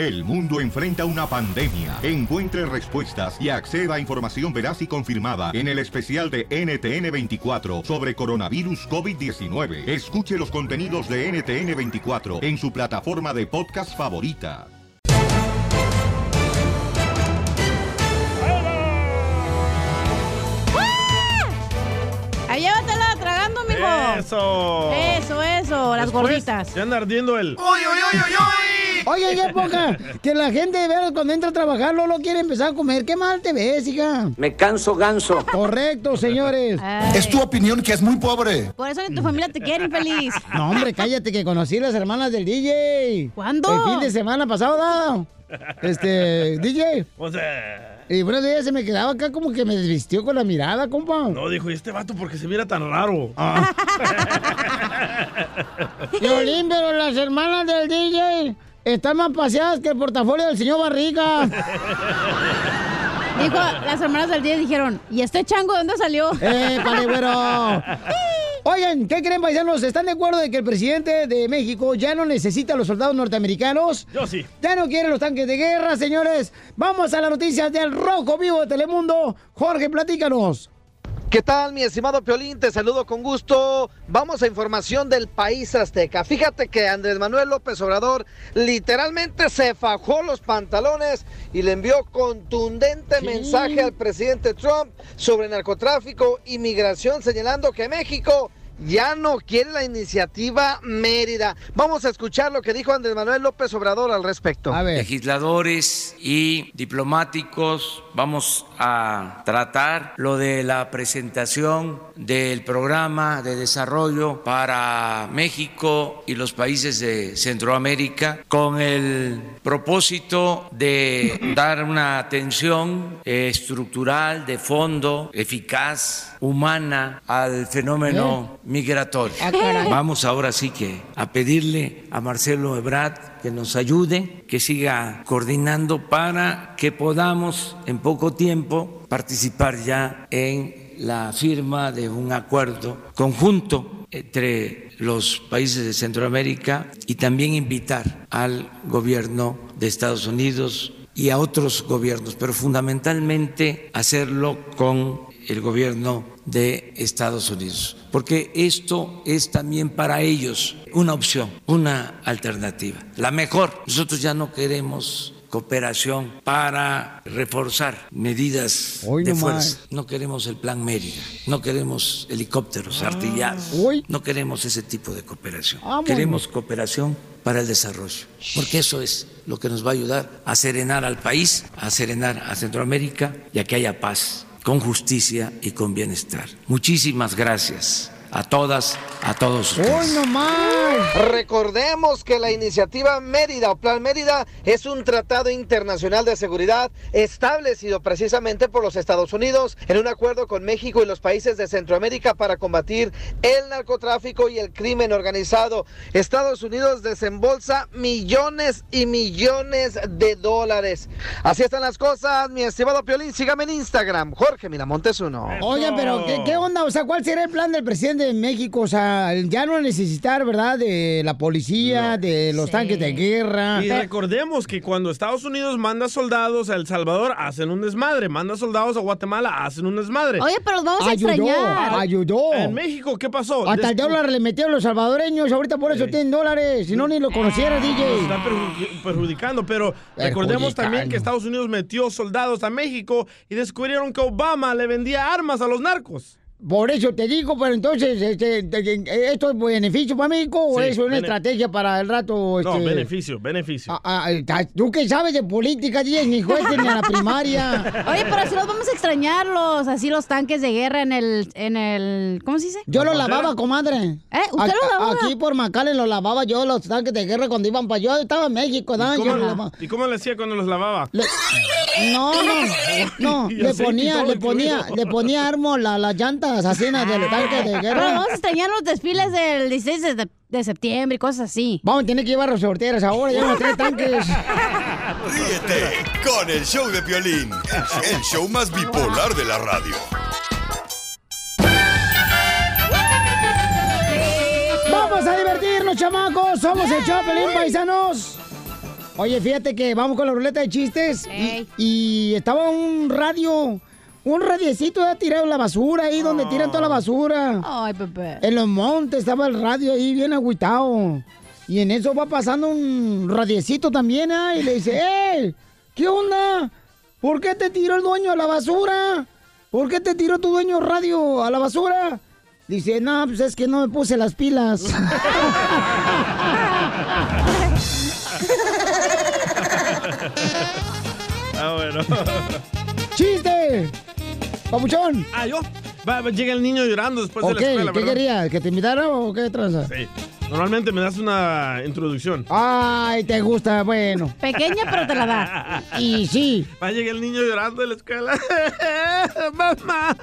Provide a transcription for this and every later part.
El mundo enfrenta una pandemia. Encuentre respuestas y acceda a información veraz y confirmada en el especial de NTN24 sobre coronavirus COVID-19. Escuche los contenidos de NTN24 en su plataforma de podcast favorita. Ahí llévatela tragando, mijo. Eso. Eso, eso, las Después, gorditas. Ya anda ardiendo el. Oye, ya poca, que la gente de veras cuando entra a trabajar no lo quiere empezar a comer. Qué mal te ves, hija. Me canso ganso. Correcto, señores. Ay, Es tu opinión que es muy pobre. Por eso ni tu familia te quiere, infeliz. No, hombre, cállate que conocí a las hermanas del DJ. ¿Cuándo? El fin de semana pasado. Este, DJ. O sea. Y buenos días, se me quedaba acá como que me desvistió con la mirada, compa. No, dijo, ¿y este vato porque se mira tan raro? Ah. Violín, pero las hermanas del DJ están más paseadas que el portafolio del señor Barriga. Dijo, las hermanas del día dijeron, ¿y este chango de dónde salió? ¡Eh, pale, güero! Oigan, ¿qué creen, paisanos? ¿Están de acuerdo de que el presidente de México ya no necesita a los soldados norteamericanos? Yo sí. Ya no quiere los tanques de guerra, señores. Vamos a las noticias del Rojo Vivo de Telemundo. Jorge, platícanos. ¿Qué tal, mi estimado Piolín? Te saludo con gusto. Vamos a información del país azteca. Fíjate que Andrés Manuel López Obrador literalmente se fajó los pantalones y le envió contundente mensaje al presidente Trump sobre narcotráfico y migración, señalando que México ya no quiere la iniciativa Mérida. Vamos a escuchar lo que dijo Andrés Manuel López Obrador al respecto. A ver. legisladores y diplomáticos vamos a tratar lo de la presentación del programa de desarrollo para México y los países de Centroamérica con el propósito de dar una atención eh, estructural de fondo eficaz humana al fenómeno migratorio. Ah. Vamos ahora sí que a pedirle a Marcelo Ebrard que nos ayude, que siga coordinando para que podamos en poco tiempo participar ya en la firma de un acuerdo conjunto entre los países de Centroamérica y también invitar al gobierno de Estados Unidos y a otros gobiernos, pero fundamentalmente hacerlo con el gobierno de Estados Unidos, porque esto es también para ellos una opción, una alternativa, la mejor. Nosotros ya no queremos cooperación para reforzar medidas Hoy de no fuerza. más. No queremos el plan Mérida, no queremos helicópteros artillados, Uy. no queremos ese tipo de cooperación. Vámonos. Queremos cooperación para el desarrollo, porque eso es lo que nos va a ayudar a serenar al país, a serenar a Centroamérica y a que haya paz, con justicia y con bienestar. Muchísimas gracias a todas, a todos ustedes. ¡Hoy no más! Recordemos que la iniciativa Mérida o Plan Mérida es un tratado internacional de seguridad establecido precisamente por los Estados Unidos en un acuerdo con México y los países de Centroamérica para combatir el narcotráfico y el crimen organizado. Estados Unidos desembolsa millones y millones de dólares. Así están las cosas, mi estimado Piolín. Sígame en Instagram, Jorge Miramontes uno. Oigan, pero ¿qué, qué onda? O sea, ¿cuál será el plan del presidente de México? O sea, ya no necesitar, ¿verdad? De la policía, de los Sí. tanques de guerra. Y recordemos que cuando Estados Unidos manda soldados a El Salvador, hacen un desmadre. Manda soldados a Guatemala, hacen un desmadre. Oye, pero los vamos a Ayudó, extrañar. ayudó. En México, ¿qué pasó? Hasta el Despu- dólar le metieron los salvadoreños, ahorita por eso tienen dólares, si no ni lo conociera, Nos DJ. está perju- perjudicando, pero recordemos también que Estados Unidos metió soldados a México y descubrieron que Obama le vendía armas a los narcos. Por eso te digo, pero entonces, este, de- ¿esto es beneficio para México o Sí, es una estrategia para el rato? No, este, beneficio, beneficio. ah, ah, ¿Tú qué sabes de política, DJ? Ni jueces ni a la primaria. Oye, pero así los vamos a extrañarlos, así los tanques de guerra en el, en el, ¿cómo se dice? Yo lo ¿La frontera? lavaba, comadre. ¿Eh? ¿Usted lo lavaba? Aquí por Macales lo lavaba yo, los tanques de guerra cuando iban para yo. Estaba en México, ¿no? ¿Y Yo cómo, y cómo le hacía cuando los lavaba? Le- No, no, no, le aceite y ponía, le ponía, le ponía armo la- del tanque de guerra. vamos a extrañar los desfiles del 16 de, de septiembre y cosas así. Vamos a tener que llevar los sorteras ahora, ya no tres tanques. Ríete con el show de Piolín, el show más bipolar de la radio. Vamos a divertirnos, chamacos. Somos el Chapelín Paisanos. Oye, fíjate que vamos con la ruleta de chistes y, y estaba un radio, un radiecito ya tirado la basura ahí donde tiran toda la basura. Ay, Pepe. En los montes estaba el radio ahí bien agüitado. Y en eso va pasando un radiecito también, ¿ah? Y le dice, ¡eh! ¿Qué onda? ¿Por qué te tiró el dueño a la basura? ¿Por qué te tiró tu dueño radio a la basura? Dice, no, pues es que no me puse las pilas. Ah, bueno. ¡Chiste! ¡Papuchón! Ah, yo. Va, va, llega el niño llorando después de la escuela, ¿qué ¿verdad? quería? ¿Que te invitara o qué tranza? Sí. Normalmente me das una introducción. Ay, te gusta, bueno. Pequeña, pero te la da. Y sí. Va a llegar el niño llorando de la escuela. mamá,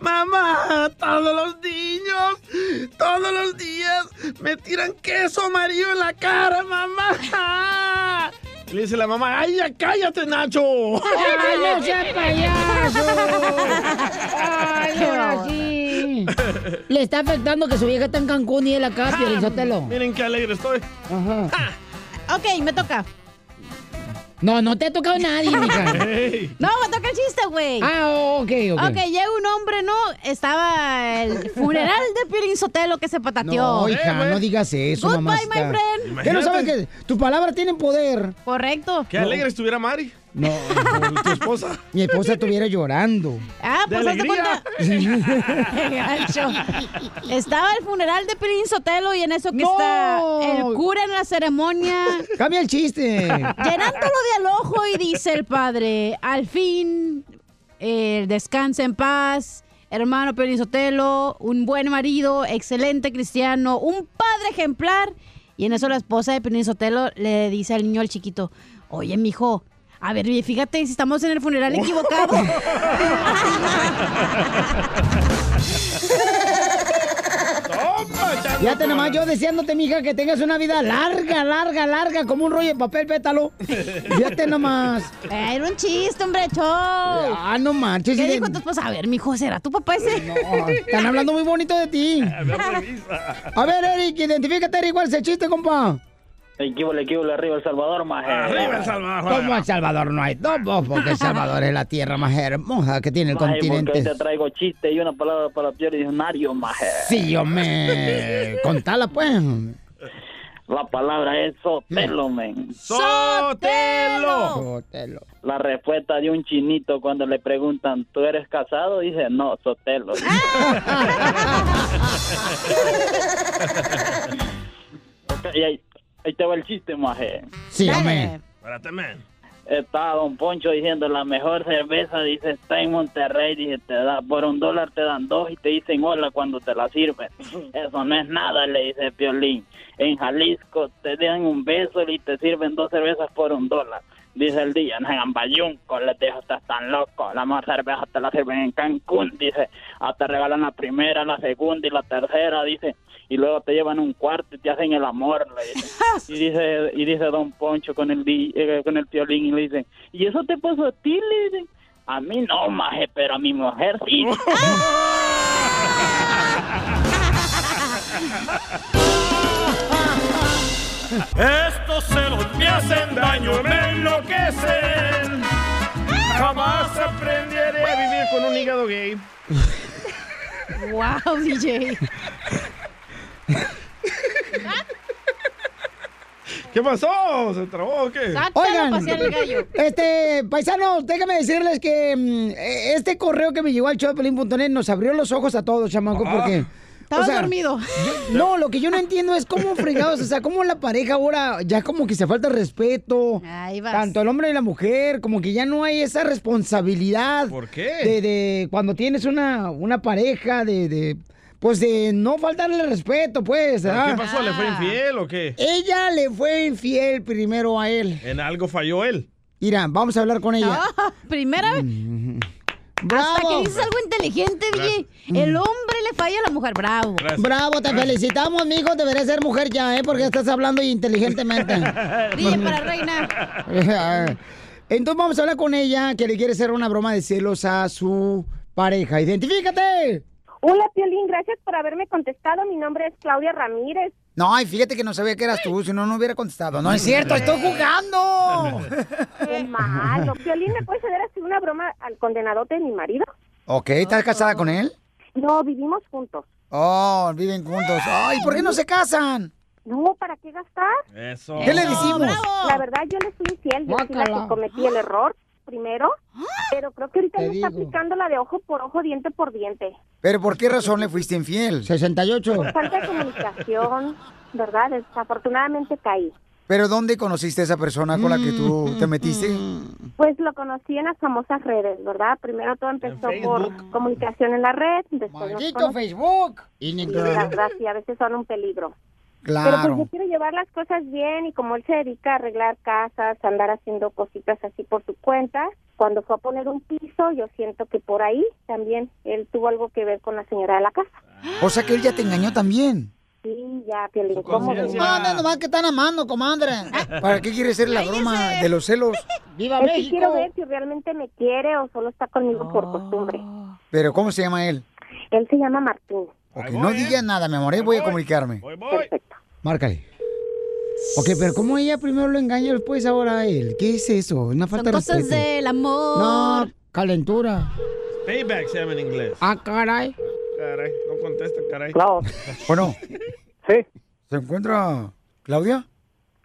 mamá, todos los niños, todos los días me tiran queso amarillo en la cara, mamá. Le dice la mamá, ay, ya cállate, Nacho. ¡Ay, no seas payaso! ¡Ay, ahora sí! Le está afectando que su vieja está en Cancún y él acá, Piolizotelo. Miren qué alegre estoy. Ajá. Ok, me toca. No, no te ha tocado nadie, mija. No, me toca el chiste, güey. Ah, ok, ok. Ok, llega un hombre, ¿no? Estaba el funeral de Piolín Sotelo que se patateó. No, hija, Eh, no digas eso, Goodbye, mamá. my friend. ¿Qué no sabes que tu palabra tiene poder? Correcto. Qué alegre estuviera Mari. No, tu esposa. mi esposa estuviera llorando. Ah, pues hazte cuenta. Estaba el funeral de Piolín Sotelo y en eso que No. está el cura en la ceremonia. Cambia el chiste. Llenándolo de alojo y dice el padre, al fin, eh, descansa en paz, hermano Piolín Sotelo, un buen marido, excelente cristiano, un padre ejemplar. Y en eso la esposa de Piolín Sotelo le dice al niño, al chiquito, oye, mijo, a ver, fíjate si estamos en el funeral equivocado. Echando Fíjate nomás yo deseándote, mija, que tengas una vida larga, larga, larga, como un rollo de papel pétalo. Fíjate nomás. Eh, Era un chiste, hombre, show. Ah, no marches. ¿Qué dijo tu esposa? A ver, mijo, ¿será tu papá ese? No, están hablando muy bonito de ti. A ver, Eric, identifícate, Eric, ¿cuál es el chiste, compa? Equivo, equivo, arriba El Salvador, maje. Arriba El Salvador. Como El Salvador no hay dos, porque El Salvador es la tierra más hermosa que tiene el Maje, porque continente. te traigo chiste y una palabra para el diccionario, maje. Sí, hombre. Contala, pues. La palabra es sotelo, men. Sotelo. Sotelo. La respuesta de un chinito cuando le preguntan, ¿tú eres casado? Dice, no, sotelo. Ok, y ahí, te va el chiste, maje. Sí, hombre. Espérate, man. Está Don Poncho diciendo la mejor cerveza, dice, está en Monterrey, dice, te da, por un dólar te dan dos y te dicen hola cuando te la sirven. Eso no es nada, le dice Piolín. En Jalisco te dan un beso y te sirven dos cervezas por un dólar. Dice el día, en Ambayunco, le dijo, estás tan loco, la mejor cerveza te la sirven en Cancún, dice, te regalan la primera, la segunda y la tercera, dice, y luego te llevan un cuarto y te hacen el amor, le dice. Y dice, y dice Don Poncho con el eh, con el piolín y le dice, ¿y eso te pasó a ti? Le dicen, a mí no, maje, pero a mi mujer sí. Estos celos me hacen daño, me enloquecen. Jamás aprenderé a vivir con un hígado gay. Wow, DJ. ¿Qué pasó? ¿Se trabó o qué? Oigan, pasear el gallo. este, paisanos, déjame decirles que mm, eh, este correo que me llegó al showpelín.net nos abrió los ojos a todos, chamaco, porque... Estaba o sea, dormido. yo- no, lo que yo no entiendo es cómo fregados, o sea, cómo la pareja ahora ya como que se falta respeto. Ahí vas. Tanto el hombre y la mujer, como que ya no hay esa responsabilidad. ¿Por qué? De, de cuando tienes una, una pareja, de, de, pues de no faltarle respeto, pues. ¿Pero ¿verdad? ¿Qué pasó? ¿Le fue Ah. infiel o qué? Ella le fue infiel primero a él. En algo falló él. Mira, vamos a hablar con ella. Ah, primera vez. Hasta que dices algo inteligente, DJ. El hombre le falla a la mujer. Bravo. Gracias. Bravo, te felicitamos, mijo. Deberías ser mujer ya, ¿eh? Porque estás hablando inteligentemente. DJ para reina. Entonces vamos a hablar con ella que le quiere hacer una broma de celos a su pareja. ¡Identifícate! Hola, Piolín, gracias por haberme contestado. Mi nombre es Claudia Ramírez. No, y fíjate que no sabía que eras tú, si no, no hubiera contestado. No es cierto, estoy jugando. Qué malo. Piolín, ¿me puedes hacer así una broma al condenadote de mi marido? Ok, ¿estás casada con él? No, vivimos juntos. Oh, viven juntos. Ay, ¿por qué no se casan? No, ¿para qué gastar? Eso. ¿Qué le decimos? La verdad, yo le fui infiel. Yo fui la que cometí el error primero. Pero creo que ahorita me está aplicando la de ojo por ojo, diente por diente. ¿Pero por qué razón le fuiste infiel? 68. Falta de comunicación, ¿verdad? Desafortunadamente caí. ¿Pero dónde conociste a esa persona con la que tú te metiste? Pues lo conocí en las famosas redes, ¿verdad? Primero todo empezó por comunicación en la red, después nos. Facebook. Y la verdad, sí, a veces son un peligro. Pero pues Claro. yo quiero llevar las cosas bien y como él se dedica a arreglar casas, a andar haciendo cositas así por su cuenta, cuando fue a poner un piso, yo siento que por ahí también él tuvo algo que ver con la señora de la casa. O sea que él ya te engañó también. Sí, ya, Piolín, ¿cómo? No, nomás que están amando, comadre. ¿Para qué quiere ser la broma de los celos? ¡Viva Es que quiero ver si realmente me quiere o solo está conmigo por costumbre. Pero ¿cómo se llama él? Él se llama Martín. Ok, no digas nada, mi amor, ahí voy a comunicarme. Perfecto. Márcale. Ok, pero ¿cómo ella primero lo engaña y después ahora a él? ¿Qué es eso? Una falta de Cosas respeto. del amor. No, calentura. Payback se llama en inglés. Ah, caray. Caray, no contesta, caray. Bueno. Sí. ¿Se encuentra Claudia?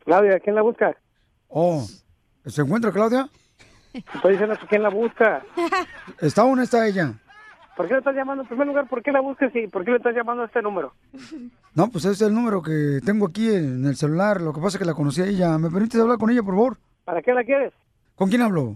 Claudia, ¿quién la busca? Oh, ¿se encuentra Claudia? Estoy diciendo que quién la busca. ¿Está o no está ella? ¿Por qué le estás llamando? En primer lugar, ¿por qué la buscas y por qué le estás llamando a este número? No, pues ese es el número que tengo aquí en el celular. Lo que pasa es que la conocí a ella. ¿Me permites hablar con ella, por favor? ¿Para qué la quieres? ¿Con quién hablo?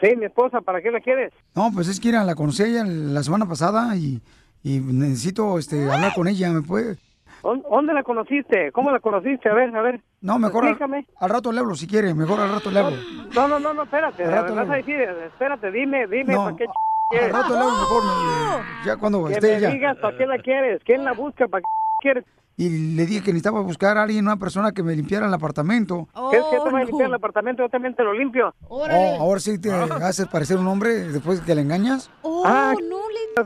Sí, mi esposa, ¿para qué la quieres? No, pues es que mira, la conocí a ella la semana pasada y, y necesito este, hablar con ella. ¿Me puede? ¿Dó- ¿Dónde la conociste? ¿Cómo la conociste? A ver, a ver. No, mejor al, al rato le hablo si quiere. Mejor al rato le hablo. No, no, no, no, espérate. Al rato Vas a decir, espérate, dime, dime, No, ¿para qué ch- Al quieres? rato le mejor. me- Ya cuando Que esté me digas para qué la quieres, quién la busca, para qué quieres. Y le dije que necesitaba buscar a alguien, una persona que me limpiara el apartamento. ¿Quieres que te vaya a limpiar el apartamento? Yo también te lo limpio. Oh, ahora sí te haces parecer un hombre después que le engañas. ah,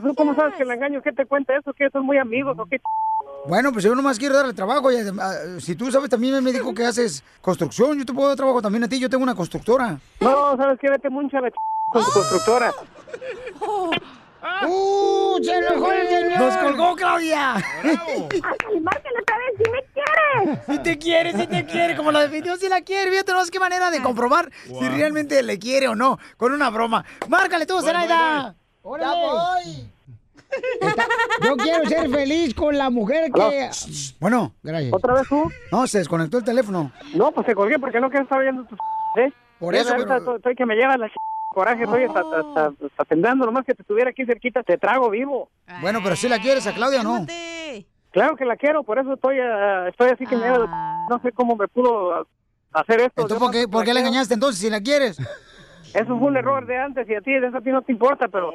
¿tú cómo sabes que la engaño? ¿Qué te cuenta eso? ¿Que son muy amigos o qué? ch- Bueno, pues yo nomás quiero darle trabajo. Ah, si tú sabes, también me dijo que haces construcción. Yo te puedo dar trabajo también a ti. Yo tengo una constructora. No, ¿sabes qué? Vete mucho a la ch... con tu constructora. ¡Uh! ¡Se enojó el señor! ¡Nos colgó, Claudia! Ay, márcale otra vez si me quieres. Si te quiere, si te quiere, como la definió, si la quiere. Fíjate, no es qué manera de comprobar si realmente le quiere o no, con una broma. ¡Márcale tú, Zenaida! ¡Ya voy! Yo quiero ser feliz con la mujer que... Bueno, gracias. ¿Otra vez tú? No, se desconectó el teléfono. No, pues te colgué porque no quiero estar viendo tus... ¿eh? Por Ya eso, ahorita pero- Estoy, estoy que me lleva la ch... coraje, estoy hasta, hasta, hasta temblando. Nomás que te estuviera aquí cerquita, te trago vivo. Bueno, pero si la quieres a Claudia no. Claro que la quiero, por eso estoy, ah, estoy así que me lleva- No sé cómo me pudo ah, hacer esto. Entonces, ¿por qué, por qué la engañaste entonces si la quieres? Eso fue un error de antes y a ti, eso a ti no te importa, pero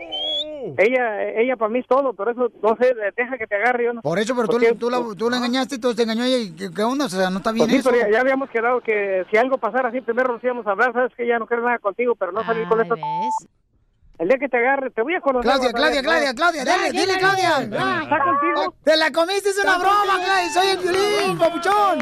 ella ella para mí es todo, por eso, no sé, deja que te agarre. Yo no, Por eso, pero tú, tú, la, tú la engañaste y tú te engañó ella. y ¿Qué, qué onda? O sea, no está bien Pues sí, eso. ya, ya habíamos quedado que si algo pasara así, primero nos íbamos a hablar, sabes que ya no quiero nada contigo, pero no salir con esto. El día que te agarre, te voy a conocer. Claudia, Claudia. Claudia, Claudia, dile, dile, Claudia. ¿Está contigo? ¡Te la comiste! ¡Es una broma, Claudia! ¡Soy el violín, papuchón!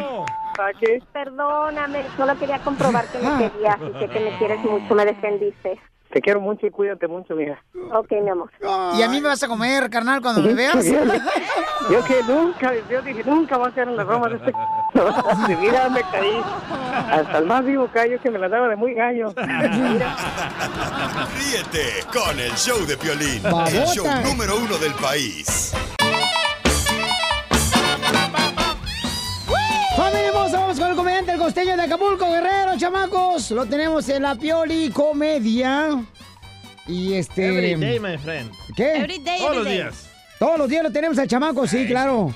Perdóname, solo quería comprobar que Ah. me querías y sé que me quieres mucho, me defendiste. Te quiero mucho y cuídate mucho, mija. Ok, mi amor. ¿Y a mí me vas a comer, carnal, cuando me veas? Yo que nunca, yo dije, nunca va a ser en las bromas de este... De vida me caí. Hasta el más vivo callo que me la daba de muy gallo. Ríete con el show de Piolín, el Babota. show número uno del país. ¡Familia hermosa! Vamos con el comediante, el costeño de Acapulco, Guerrero, chamacos. Lo tenemos en la Pioli Comedia. Y este... Every day, my friend. ¿Qué? Every day, Todos every los day. días. Todos los días lo tenemos al chamaco, sí, claro.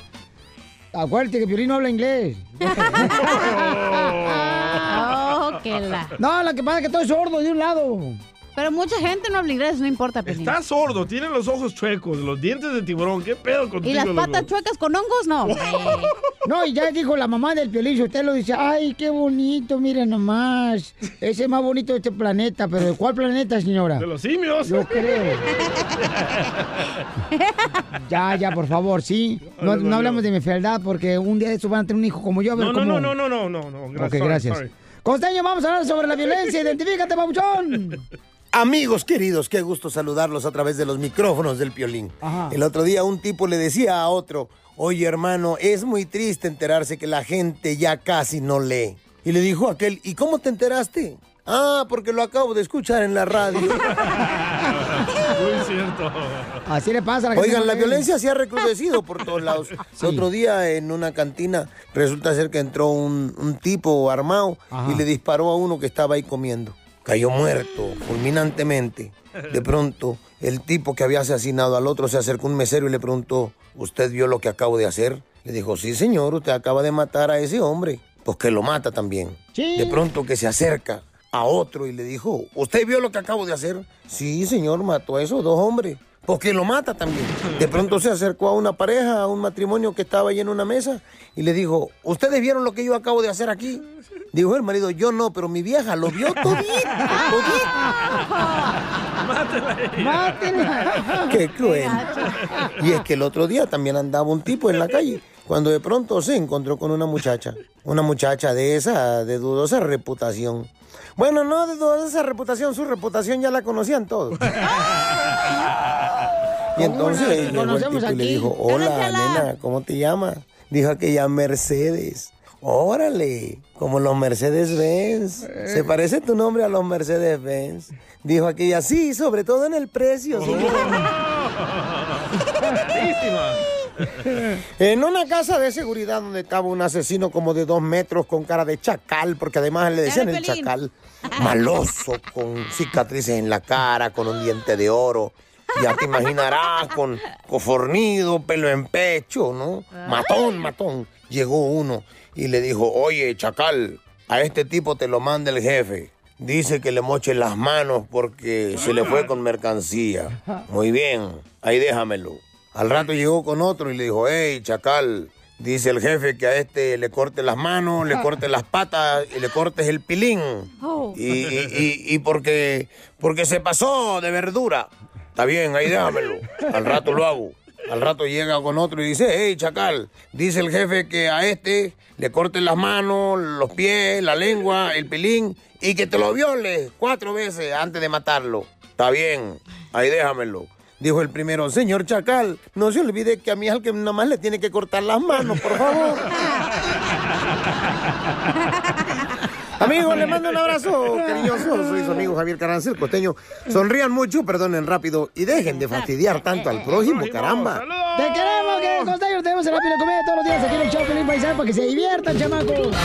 Acuérdate que Piolín no habla inglés. Oh, la. No, lo que pasa es que estoy sordo de un lado. Pero mucha gente no habla inglés, no importa, Pelín. Está sordo, tiene los ojos chuecos, los dientes de tiburón. ¿Qué pedo contigo? ¿Y las loco? patas chuecas con hongos? No. No, y ya dijo la mamá del Piolín, usted lo dice, ay, qué bonito, miren nomás. Ese es más bonito de este planeta, pero ¿de cuál planeta, señora? De los simios. Yo creo. Ya, ya, por favor, sí. No, no hablamos de mi fealdad porque un día de estos van a tener un hijo como yo. a ver No, no, cómo- no, no, no, no, no, no. Ok, sorry, gracias. sorry. Costeño, vamos a hablar sobre la violencia. Identifícate, papuchón. Amigos queridos, qué gusto saludarlos a través de los micrófonos del Piolín. Ajá. El otro día un tipo le decía a otro, oye hermano, es muy triste enterarse que la gente ya casi no lee. Y le dijo aquel, ¿y cómo te enteraste? Ah, porque lo acabo de escuchar en la radio. Muy cierto. Así le pasa a la gente. Oigan, la violencia se ha recrudecido por todos lados. El otro día en una cantina resulta ser que entró un, un tipo armado Ajá. y le disparó a uno que estaba ahí comiendo. Cayó muerto fulminantemente. De pronto, el tipo que había asesinado al otro se acercó a un mesero y le preguntó, ¿usted vio lo que acabo de hacer? Le dijo, sí señor, usted acaba de matar a ese hombre. Pues que lo mata también. Sí. De pronto que se acerca a otro y le dijo, ¿usted vio lo que acabo de hacer? Sí, señor, mató a esos dos hombres. Porque lo mata también. De pronto se acercó a una pareja, a un matrimonio que estaba ahí en una mesa y le dijo, ¿ustedes vieron lo que yo acabo de hacer aquí? Dijo el marido, yo no, pero mi vieja lo vio todito, ¡Mátela! Qué cruel. Y es que el otro día también andaba un tipo en la calle, cuando de pronto se encontró con una muchacha. Una muchacha de esa, de dudosa reputación. Bueno, no de dudosa reputación, su reputación ya la conocían todos. Y entonces llegó el tipo y le dijo, hola, nena, ¿cómo te llamas? Dijo aquella Mercedes. Órale, como los Mercedes-Benz. ¿Se parece tu nombre a los Mercedes-Benz? Dijo aquella, sí, sobre todo en el precio. sí". En una casa de seguridad donde estaba un asesino como de dos metros con cara de chacal, porque además le decían el chacal, maloso, con cicatrices en la cara, con un diente de oro. Ya te imaginarás, con cofornido, pelo en pecho, ¿no? Matón, matón. Llegó uno y le dijo, oye, chacal, a este tipo te lo manda el jefe. Dice que le moche las manos porque se le fue con mercancía. Muy bien, ahí déjamelo. Al rato llegó con otro y le dijo, hey, chacal, dice el jefe que a este le corte las manos, le corte las patas y le cortes el pilín. Oh. Y, y, y- y porque, porque se pasó de verdura. Está bien, ahí déjamelo. Al rato lo hago. Al rato llega con otro y dice, hey, chacal, dice el jefe que a este le corte las manos, los pies, la lengua, el pilín y que te lo viole cuatro veces antes de matarlo. Está bien, ahí déjamelo. Dijo el primero, señor Chacal, no se olvide que a mí es al que nada más le tiene que cortar las manos, por favor. Amigos, les mando un abrazo cariñoso. Soy su amigo Javier Carranza, el costeño. Sonrían mucho, perdonen rápido y dejen de fastidiar tanto al prójimo, caramba. Te queremos, que Costeño, tenemos en la pila comida todos los días aquí en el show Pelín Paisano para que se diviertan, chamacos.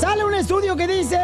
Sale un estudio que dice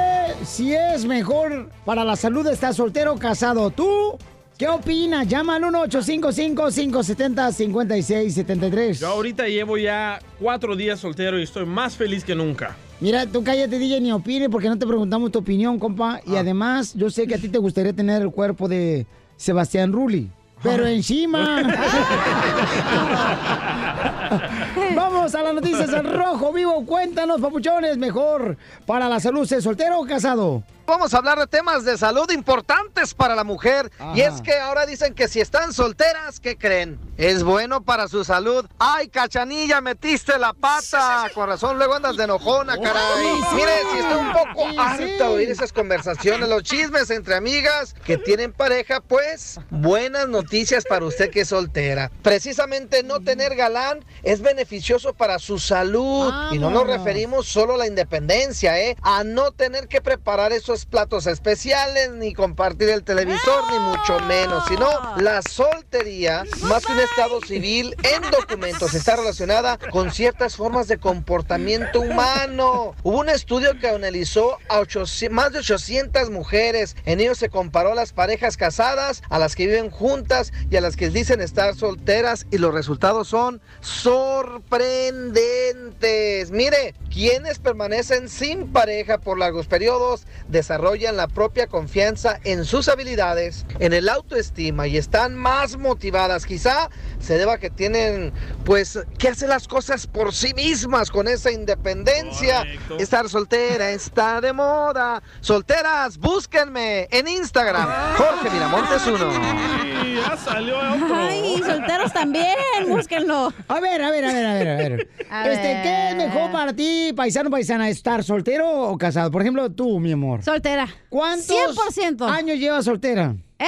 si es mejor para la salud estar soltero o casado. ¿Tú qué opinas? Llama al 1-855-570-5673. Yo ahorita llevo ya cuatro días soltero y estoy más feliz que nunca. Mira, tú cállate, DJ, ni opine porque no te preguntamos tu opinión, compa. Y además, yo sé que a ti te gustaría tener el cuerpo de Sebastián Rulli. Pero encima. Vamos a las noticias en rojo vivo. Cuéntanos, papuchones, mejor para la salud, ¿ser soltero o casado? Vamos a hablar de temas de salud importantes para la mujer. Y es que ahora dicen que si están solteras, ¿qué creen? Es bueno para su salud. ¡Ay, cachanilla, metiste la pata! Con razón, luego andas de enojona, caray. sí. Mire, si está un poco Sí, harta oír esas conversaciones, los chismes entre amigas que tienen pareja, pues buenas noticias para usted que es soltera. Precisamente no tener galán es beneficioso para su salud. Y no nos referimos solo a la independencia, ¿eh? A no tener que preparar esos platos especiales, ni compartir el televisor, ni mucho menos, sino la soltería, más que un estado civil en documentos, está relacionada con ciertas formas de comportamiento humano. Hubo un estudio que analizó a 800 más de 800 mujeres. En ello se comparó a las parejas casadas, a las que viven juntas y a las que dicen estar solteras y los resultados son sorprendentes. Mire, quienes permanecen sin pareja por largos periodos desarrollan la propia confianza en sus habilidades, en el autoestima y están más motivadas. Quizá se deba a que tienen pues que hacer las cosas por sí mismas con esa independencia. Estar soltera está de moda. Solteras, búsquenme en Instagram. Jorge Miramontes uno. Y ya salió otro. Ay, solteros también, búsquenlo. A ver, a ver, a ver, a ver, a ver. A este, ¿qué es mejor para ti, paisano, paisana, estar soltero o casado? Por ejemplo, tú, mi amor. Soltera. ¿Cuántos 100%. años llevas soltera? ¿Eh?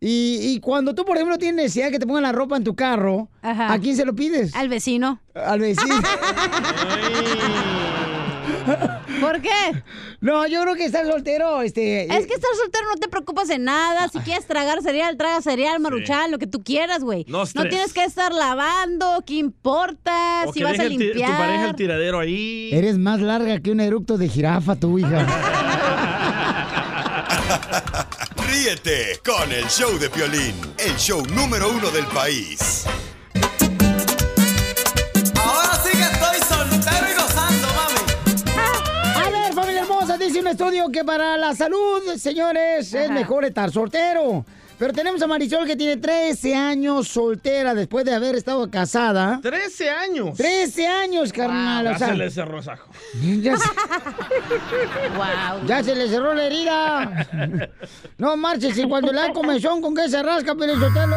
Y, y cuando tú, por ejemplo, tienes necesidad de que te pongan la ropa en tu carro, ¿a quién se lo pides? Al vecino. Al vecino. ¿Por qué? No, yo creo que estar soltero, este... Es que estar soltero no te preocupas de nada. Si quieres tragar cereal, traga cereal, maruchan, lo que tú quieras, güey. No No, tienes que estar lavando, ¿qué importa? O si que vas a limpiar. tu pareja el tiradero ahí. Eres más larga que un eructo de jirafa, tu hija. Ríete con el show de Piolín, el show número uno del país. Ahora sí que estoy soltero y gozando, mami. A ver, familia hermosa, dice un estudio que para la salud, señores, es mejor estar soltero. Pero tenemos a Marisol que tiene 13 años soltera después de haber estado casada. 13 años. 13 años, carnal. Ya o sea, se le cerró sajo. ya, se, ya se le cerró la herida. No marches, y cuando le da comezón, ¿con qué se rasca, Pelizotelo?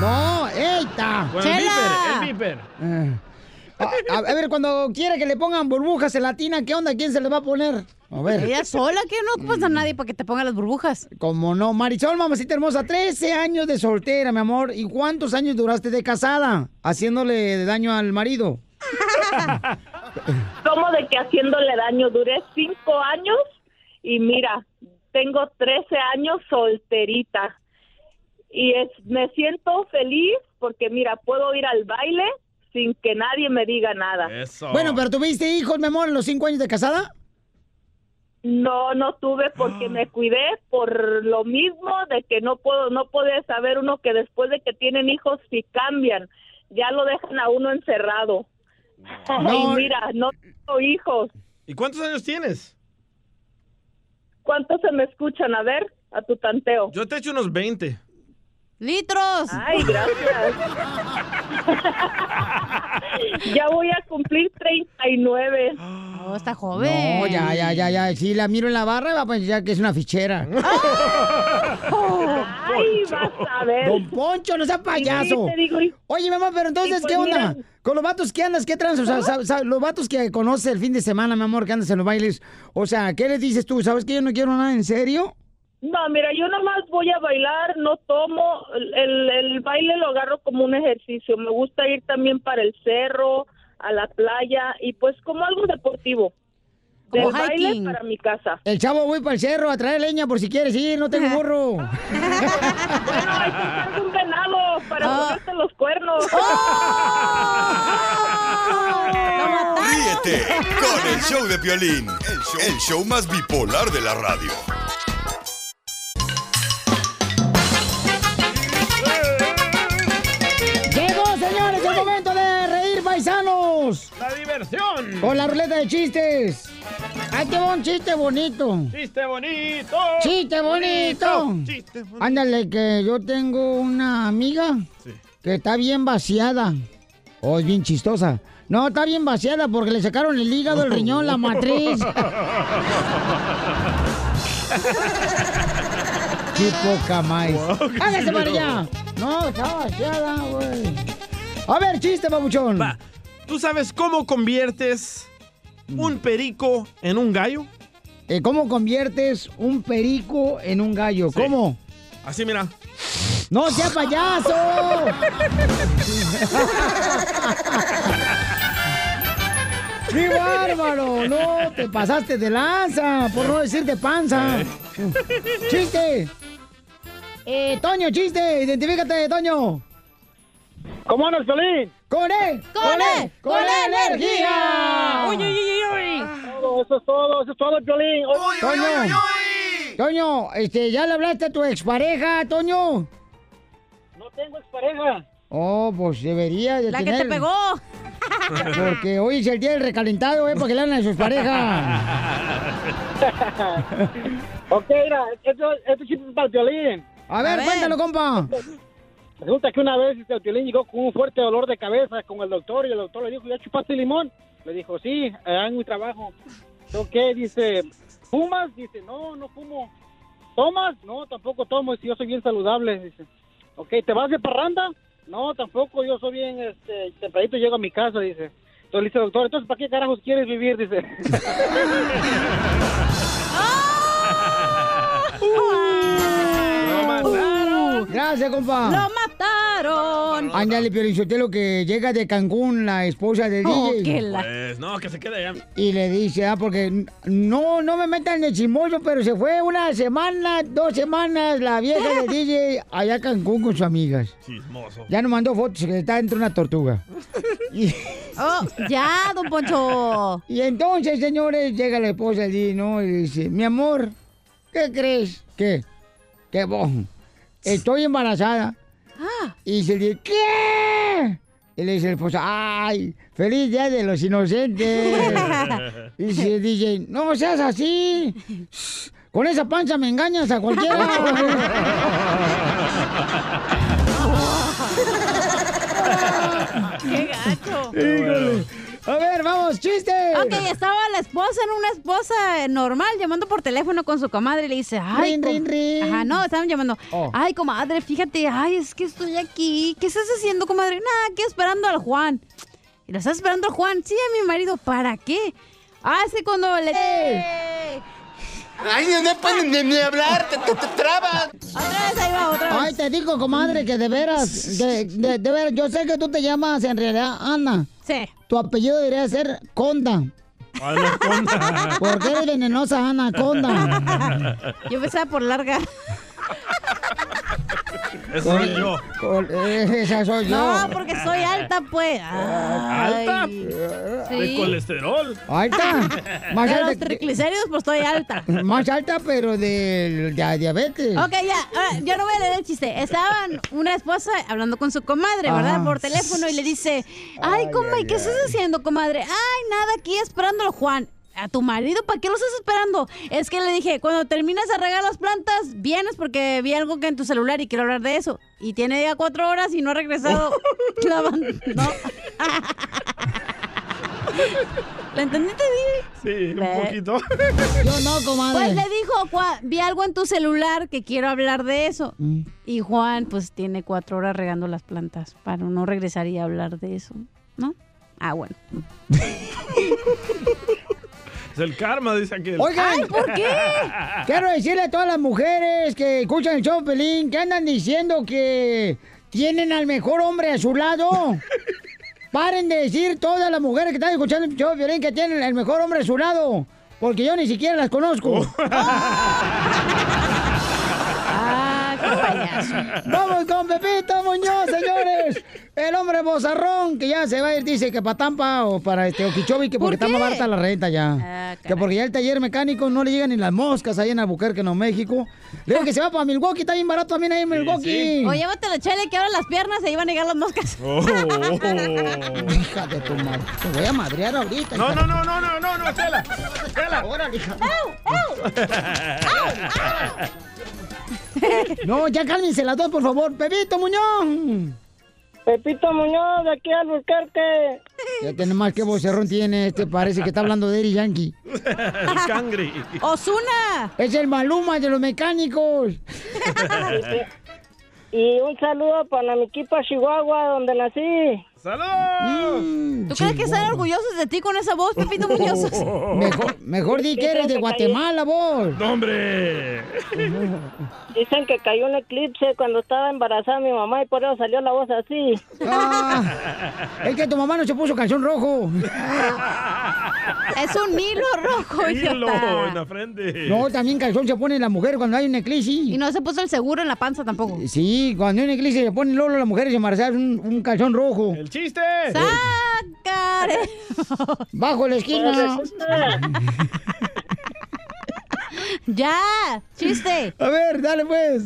No, ¡eita! Con el viper, el viper. Eh. A, ver, cuando quiera que le pongan burbujas en la tina, ¿qué onda? ¿Quién se le va a poner? A ver. Ella sola, que no ocupas a nadie para que te ponga las burbujas. Como no, Marisol, mamacita hermosa, 13 años de soltera, mi amor. ¿Y cuántos años duraste de casada? Haciéndole daño al marido. ¿Cómo de que haciéndole daño? Duré cinco años y mira, tengo 13 años solterita. Y es, me siento feliz porque mira, puedo ir al baile sin que nadie me diga nada. Bueno, pero ¿tuviste hijos, mi amor, en los 5 años de casada? No, no tuve porque me cuidé por lo mismo de que no puedo, no puede saber uno que después de que tienen hijos si cambian, ya lo dejan a uno encerrado. No. Y mira, no tengo hijos. ¿Y cuántos años tienes? ¿Cuántos se me escuchan? A ver, a tu tanteo. Yo te echo unos 20. ¡Litros! Ay, gracias. ya voy a cumplir 39. Oh, está joven. No, ya, ya, ya, ya. Si la miro en la barra, va a pensar que es una fichera. Ay, vas a ver. Don Poncho, no sea payaso. Sí, te digo, y- Oye, mamá, pero entonces, y pues ¿qué onda? mira- Con los vatos que andas, ¿qué trans? O sea, los vatos que conoces el fin de semana, mi amor, que andas en los bailes. O sea, ¿qué les dices tú? ¿Sabes que yo no quiero nada en serio? No, mira, yo nomás voy a bailar, no tomo. El, el baile lo agarro como un ejercicio. Me gusta ir también para el cerro, a la playa y pues como algo deportivo. Del Como baile hiking. para mi casa. El chavo voy para el cerro a traer leña por si quieres ir, no tengo burro. Bueno, hay que un venado para ponerte los cuernos. Ríete con el show de Piolín, el show, el show más bipolar de la radio. Paisanos. ¡La diversión! Con la ruleta de chistes. Ahí te va un chiste bonito. ¡Chiste bonito! ¡Chiste bonito! ¡Chiste bonito! Ándale, que yo tengo una amiga que está bien vaciada. Oh, es bien chistosa. No, está bien vaciada porque le sacaron el hígado, el riñón, la matriz. Qué poca más. Wow, Hágase para allá. No, está vaciada, güey. A ver, chiste, babuchón. Va, ¿Tú sabes cómo conviertes un perico en un gallo? Eh, ¿Cómo conviertes un perico en un gallo? ¿Cómo? Así, mira. ¡No sea payaso! ¡Qué bárbaro! No, te pasaste de lanza, por no decir de panza. ¡Chiste! Eh, Toño, chiste, identifícate, Toño. ¿Cómo andas, Piolín? ¡Con él! ¡Con él! ¡Con energía! ¡Uy, uy, uy, uy! Todo, eso es todo, eso es todo, Piolín. Toño, Toño, este, ¿ya le hablaste a tu expareja, Toño? No tengo expareja. Oh, pues debería de La que tener. te pegó. Porque hoy es el día del recalentado, ¿eh? Para que le a sus parejas. ok, mira, esto, esto es para el Piolín. A ver, cuéntalo, compa. Resulta que una vez este, el Piolín llegó con un fuerte dolor de cabeza con el doctor y el doctor le dijo, ¿ya chupaste limón? Le dijo, sí, en mi trabajo. Ok, dice, ¿fumas? Dice, no, no fumo. ¿Tomas? No, tampoco tomo, dice, yo soy bien saludable. Dice, ok, ¿te vas de parranda? No, tampoco, yo soy bien, este, tempranito llego a mi casa, dice. Entonces le dice el doctor, entonces, ¿para qué carajos quieres vivir? Dice. Gracias, compa. ¡Lo mataron! Ándale, Piolichotelo, que llega de Cancún la esposa de Oh, DJ. la- Pues no, que se quede allá. Y le dice, ah, porque no, no me metan de chismoso, pero se fue una semana, dos semanas la vieja de DJ allá a Cancún con sus amigas. Chismoso. Ya nos mandó fotos que está dentro de una tortuga. Y, Oh, ya, don Poncho. y entonces, señores, llega la esposa de DJ, ¿no? Y dice, mi amor, ¿qué crees? ¿Qué? ¿Qué vos? Estoy embarazada. Ah. Y dice el DJ, ¿qué? Y le dice la esposa, ¡ay! ¡Feliz Día de los Inocentes! Y dice el DJ, no seas así. Con esa panza me engañas a cualquiera. ¡Qué gacho! A ver, vamos, chiste. Ok, estaba la esposa en una esposa normal llamando por teléfono con su comadre y le dice, ay, Rin, rin, rin. Ajá, no, estaban llamando. Oh. Ay, comadre, fíjate, ay, es que estoy aquí. ¿Qué estás haciendo, comadre? Nada, aquí esperando al Juan. ¿Y lo estás esperando al Juan? Sí, a mi marido. ¿Para qué? Ah, que cuando le... Ay, no pueden ni, ni hablar, te, te, te trabas. Otra vez, ahí va, otra vez. Ay, te digo, comadre, que de veras, de, de- de veras, yo sé que tú te llamas en realidad Ana. Sí. Tu apellido debería ser Conda. Ay, no, conda. Porque eres venenosa, Ana, Conda. Yo pensaba por larga. Eso soy yo. Col- Esa soy yo. No, porque soy alta, pues. ¿Alta? De Sí. colesterol. Alta. Más De los triglicéridos, pues estoy alta. más alta, pero de, de diabetes. Ok, ya, ahora, yo no voy a leer el chiste. Estaban una esposa hablando con su comadre, ¿verdad? Ajá. Por teléfono y le dice, ay, comadre, ¿qué estás haciendo, comadre? Ay, nada, aquí esperándolo, Juan. ¿A tu marido? ¿Para qué lo estás esperando? Es que le dije, cuando terminas de regar las plantas, vienes porque vi algo que en tu celular y quiero hablar de eso. Y tiene ya cuatro horas y no ha regresado. no. ¿La entendiste? Sí, un poquito. Yo no, comadre. Pues le dijo, "Juan, vi algo en tu celular que quiero hablar de eso. Mm. Y Juan, pues tiene cuatro horas regando las plantas para no regresar y hablar de eso, ¿no? Ah, bueno. Es el karma, dice aquel. Oigan, Ay, ¿por qué? quiero decirle a todas las mujeres que escuchan el show Pelín que andan diciendo que tienen al mejor hombre a su lado. Paren de decir todas las mujeres que están escuchando el show Pelín que tienen el mejor hombre a su lado. Porque yo ni siquiera las conozco. Payaso. Vamos con Pepito Muñoz, señores. El hombre bozarrón que ya se va a ir, dice que para Tampa o para este Okeechobee, que porque ¿Por está más barata la renta ya. Ah, que porque ya el taller mecánico no le llegan ni las moscas ahí en Albuquerque, no México. Le digo que se va para Milwaukee, está bien barato también ahí en Milwaukee. sí. O llévate la chele que ahora las piernas se iban a llegar las moscas. Oh. Hija de tu madre. Te voy a madrear ahorita. No, no, no, no, no, no, no, Chela. Chela. Órale, hija. No, ya cálmense las dos, por favor. Pepito Muñoz. Pepito Muñoz, de aquí al Burquerque. Ya tiene más que vocerrón tiene este, parece que está hablando de Eri Yankee. El cangri. ¡Osuna! Es el Maluma de los mecánicos. Y un saludo para mi equipo Chihuahua, donde nací. ¡Salud! ¿Tú crees que están orgullosos de ti con esa voz, Pepito Muñoz? Mejor, mejor di que eres de Guatemala, vos. ¡No, hombre! Dicen que cayó un eclipse cuando estaba embarazada mi mamá y por eso salió la voz así. Ah, es que tu mamá no se puso calzón rojo. Es un hilo rojo, Hilo en la frente. No, también calzón se pone la mujer cuando hay un eclipse. Y no se puso el seguro en la panza tampoco. Sí, cuando hay un eclipse se pone lolo las mujeres embarazadas un, un calzón rojo. ¡El chiste! ¡Sácare! Bajo la esquina. ¡Ya! ¡Chiste! A ver, dale pues.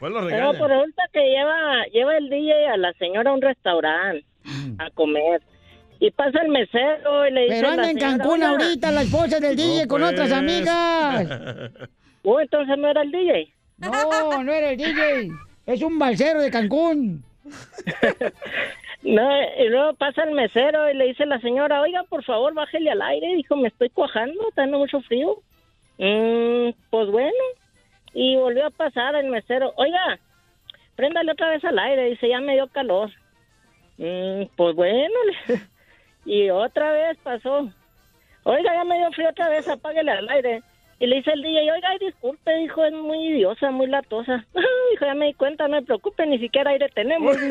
Pues lo pues resulta que lleva, lleva el DJ a la señora a un restaurante a comer. Y pasa el mesero y le dice Pero a la anda en Cancún ahorita la esposa del DJ con pues. otras amigas. Uh, entonces no era el DJ. No, no era el DJ. Es un balsero de Cancún. No, y luego pasa el mesero y le dice a la señora, oiga, por favor, bájele al aire. Dijo, me estoy cuajando, está mucho frío. Mm, pues bueno. Y volvió a pasar el mesero, oiga, préndale otra vez al aire. Dice, ya me dio calor. Mm, pues bueno. y otra vez pasó. Oiga, ya me dio frío otra vez, apáguele al aire. Y le dice el DJ, oiga, ay, disculpe, dijo, es muy idiosa, muy latosa. dijo, ya me di cuenta, no me preocupe, ni siquiera aire tenemos.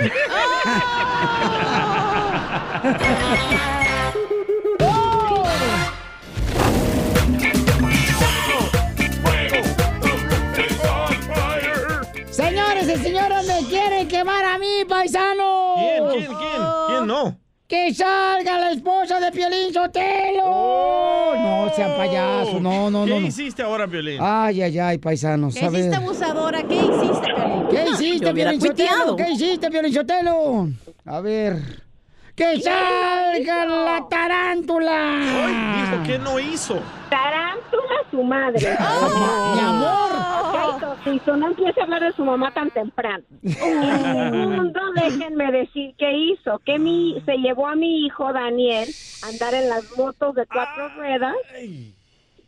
Señores y señoras, me quieren quemar a mí, paisano. ¿Quién? ¿Quién? ¿Quién? ¿Quién no? ¡Que salga la esposa de Piolín Sotelo! No sean payasos, no, no, Oh. ¿Qué no. no. hiciste ahora, Violín? Ay, ay, ay, paisanos. ¿Qué ver. hiciste, abusadora? ¿Qué hiciste, Piolín? ¿Qué hiciste, Piolín Sotelo? ¿Qué hiciste, Piolín Sotelo? A ver. ¡Que salga la tarántula! Dijo que no hizo. Tarántula su madre. Mi amor. ¿Qué hizo? No empiece a hablar de su mamá tan temprano. Y segundo, déjenme decir qué hizo. Que mi, se llevó a mi hijo Daniel a andar en las motos de cuatro ruedas.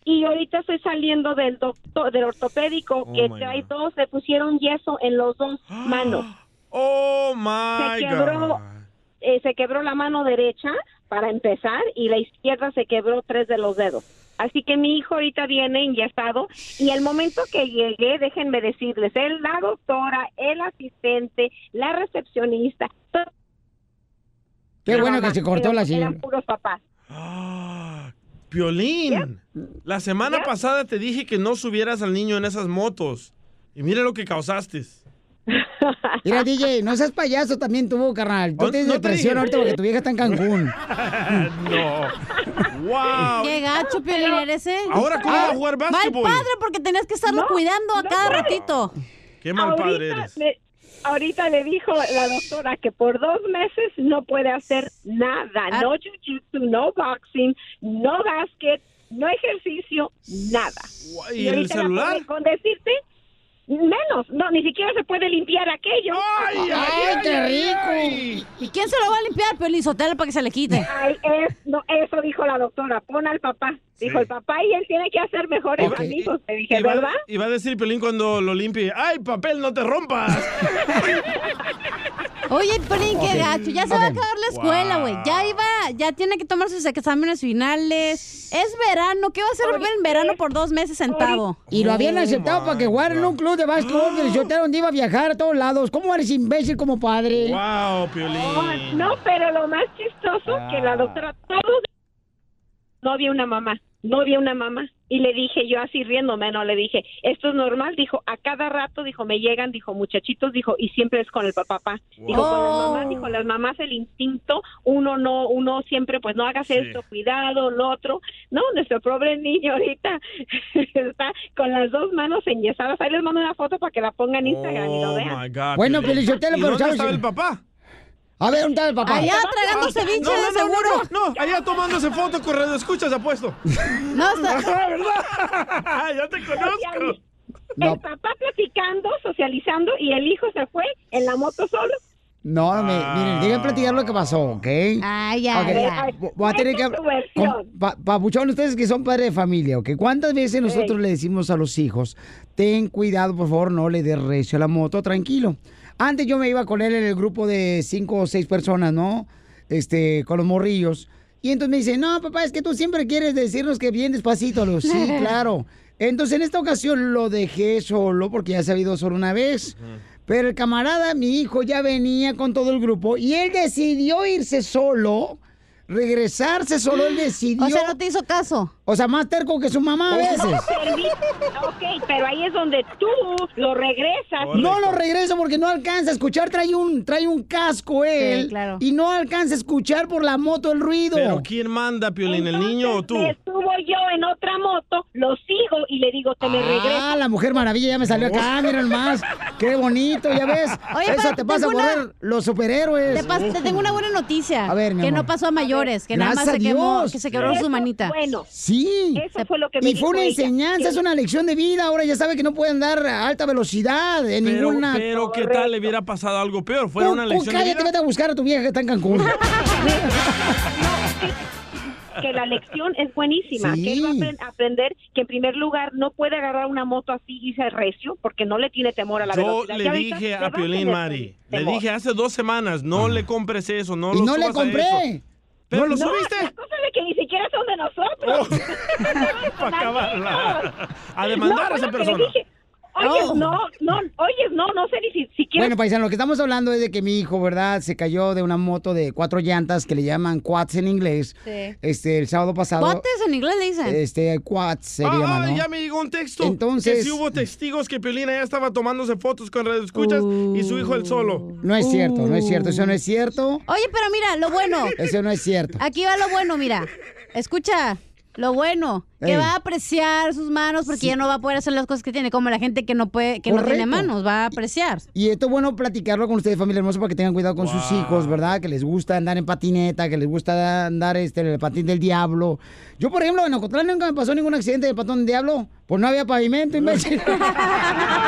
Y ahorita estoy saliendo del doctor, del ortopédico, Oh, que trae dos, se pusieron yeso en los dos manos. Oh, my se quebró, God. Eh, se quebró la mano derecha para empezar y la izquierda se quebró tres de los dedos. Así que mi hijo ahorita viene inyectado y el momento que llegué, déjenme decirles, él, la doctora, el asistente, la recepcionista, Qué bueno que se cortó la eran señora. puros papás. Piolín, la semana pasada te dije que no subieras al niño en esas motos. Y mira lo que causaste. Mira, DJ, no seas payaso también tú, carnal. Tú Oh, tienes no te depresión dije. ahorita porque tu vieja está en Cancún. no. ¡Wow! Qué gacho, Piolín, eres, ¿eh? Ahora, ¿cómo va a jugar Mal básquetbol? padre porque tenías que estarlo No, cuidando a no cada ratito. Qué mal padre Ahorita eres. me- ahorita le dijo la doctora que por dos meses no puede hacer nada. No jiu-jitsu, no boxing, no básquet, no ejercicio, nada. ¿Y el ahorita la celular? Con decirte, menos. No, ni siquiera se puede limpiar aquello. ¡Ay, ¡Ay, qué rico! ¿Y quién se lo va a limpiar, Piolín Sotelo, para que se le quite? Ay, es, no, eso dijo la doctora, pon al papá. Dijo el papá y él tiene que hacer mejores Ok. amigos. Te dije, Iba, ¿verdad? iba a decir Piolín cuando lo limpie, ¡ay, papel, no te rompas! Oye, Piolín, qué gacho. Ya se va a acabar la escuela, güey. Ya iba, ya tiene que tomar sus exámenes finales. Es verano. ¿Qué va a hacer en verano por dos meses sentado? Y lo habían Oh, aceptado para que jugara en un club de básquetbol que el donde iba a viajar a todos lados. ¿Cómo eres imbécil como padre? ¡Wow, Piolín! No, pero lo más chistoso que la doctora todos no había una mamá, no había una mamá. Y le dije yo así riéndome, no le dije, esto es normal, dijo, a cada rato, dijo, me llegan, dijo, muchachitos, dijo, y siempre es con el papá. Dijo, con las mamás, dijo, las mamás el instinto, uno no, uno siempre, pues no hagas esto, cuidado, lo otro. No, nuestro pobre niño ahorita está con las dos manos enyesadas. Ahí les mando una foto para que la pongan en Instagram y lo Oh, vean. my God, Bueno, ¿Y pero dónde ¿sabes? estaba el papá? A ver, ¿dónde está el papá? Allá tragando Ah, ceviche, no, no, seguro. No, no, allá tomándose foto con radio escuchas, apuesto. No, está... ¿verdad? ya te conozco. El papá platicando, socializando y el hijo se fue en la moto solo. No, me, miren, déjenme platicar lo que pasó, ¿ok? Ay, ya, Ok, ya. vo- Voy a tener que... Pa- Papuchón, ustedes que son padres de familia, ¿ok? ¿Cuántas veces nosotros le decimos a los hijos, ten cuidado, por favor, no le des recio a la moto, tranquilo? Antes yo me iba con él en el grupo de cinco o seis personas, ¿no? Este, con los morrillos. Y entonces me dice, no, papá, es que tú siempre quieres decirnos que bien despacito. Digo, sí, claro. Entonces en esta ocasión lo dejé solo porque ya se había ido solo una vez. Pero el camarada, mi hijo, ya venía con todo el grupo y él decidió irse solo, regresarse solo, él decidió. O sea, no te hizo caso. O sea, más terco que su mamá a veces. Permi- ok, pero ahí es donde tú lo regresas. No lo regreso porque no alcanza a escuchar, trae un, trae un casco él. Sí, claro. Y no alcanza a escuchar por la moto el ruido. Pero ¿quién manda, Piolín, el niño o tú? Me subo yo en otra moto, lo sigo y le digo, te me Ah, regresas. la mujer maravilla ya me salió acá, mira nomás. Qué bonito, ya ves. Oye, Eso te pasa por una- los superhéroes. Te, pas- te tengo una buena noticia. A ver, mi Que amor. no pasó a mayores, que nada más se quemó, que se quebró su manita. Bueno, Sí. Eso fue lo que me Y fue dijo una ella. enseñanza, es una lección de vida. Ahora ya sabe que no pueden dar a alta velocidad en Pero, ninguna. pero ¿qué tal le hubiera pasado algo peor? ¿Fuera una lección de cállate, vida? vete a buscar a tu vieja que está en Cancún. que la lección es buenísima, Sí. que él va a apren- aprender que en primer lugar no puede agarrar una moto así y ser recio porque no le tiene temor a la Yo velocidad. le Ya ahorita dije le a Piolín, Mari, le dije hace dos semanas, no le compres eso, no y lo no le compré. ¿Pero lo No, subiste? la cosa de que ni siquiera son de nosotros. Para acabarla. A demandar No, a esa lo persona. dije. Oye, Oh. no, no, oye, no, no sé ni si, si quieres Bueno, paisano, lo que estamos hablando es de que mi hijo, ¿verdad? Se cayó de una moto de cuatro llantas que le llaman quads en inglés. Sí. Este, el sábado pasado. ¿Cuates en inglés le dicen? Este, quads se Ah, llama, ¿no? ya me llegó un texto. Entonces- Que sí hubo testigos que Piolín ya estaba tomándose fotos con Radio Escuchas y su hijo el solo. No es cierto, no es cierto, eso no es cierto. Oye, pero mira, lo bueno. Eso no es cierto. Aquí va lo bueno, mira. Escucha, lo bueno. Que Ey. va a apreciar sus manos porque ya no va a poder hacer las cosas que tiene, como la gente que no puede, que no tiene manos, va a apreciar. Y esto es bueno platicarlo con ustedes, familia hermosa, para que tengan cuidado con sus hijos, ¿verdad? Que les gusta andar en patineta, que les gusta andar este, en el patín del diablo. Yo, por ejemplo, en Ocotlán nunca me pasó ningún accidente de patón del diablo, pues no había pavimento, imbécil.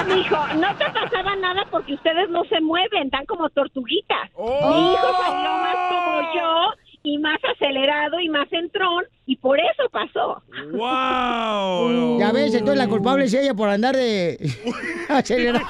No, mijo, no te pasaba nada porque ustedes no se mueven, tan como tortuguitas. Mi hijo salió más como yo y más acelerado y más entrón y por eso pasó. ¡Wow! Ya ves, entonces la culpable es ella por andar de acelerar.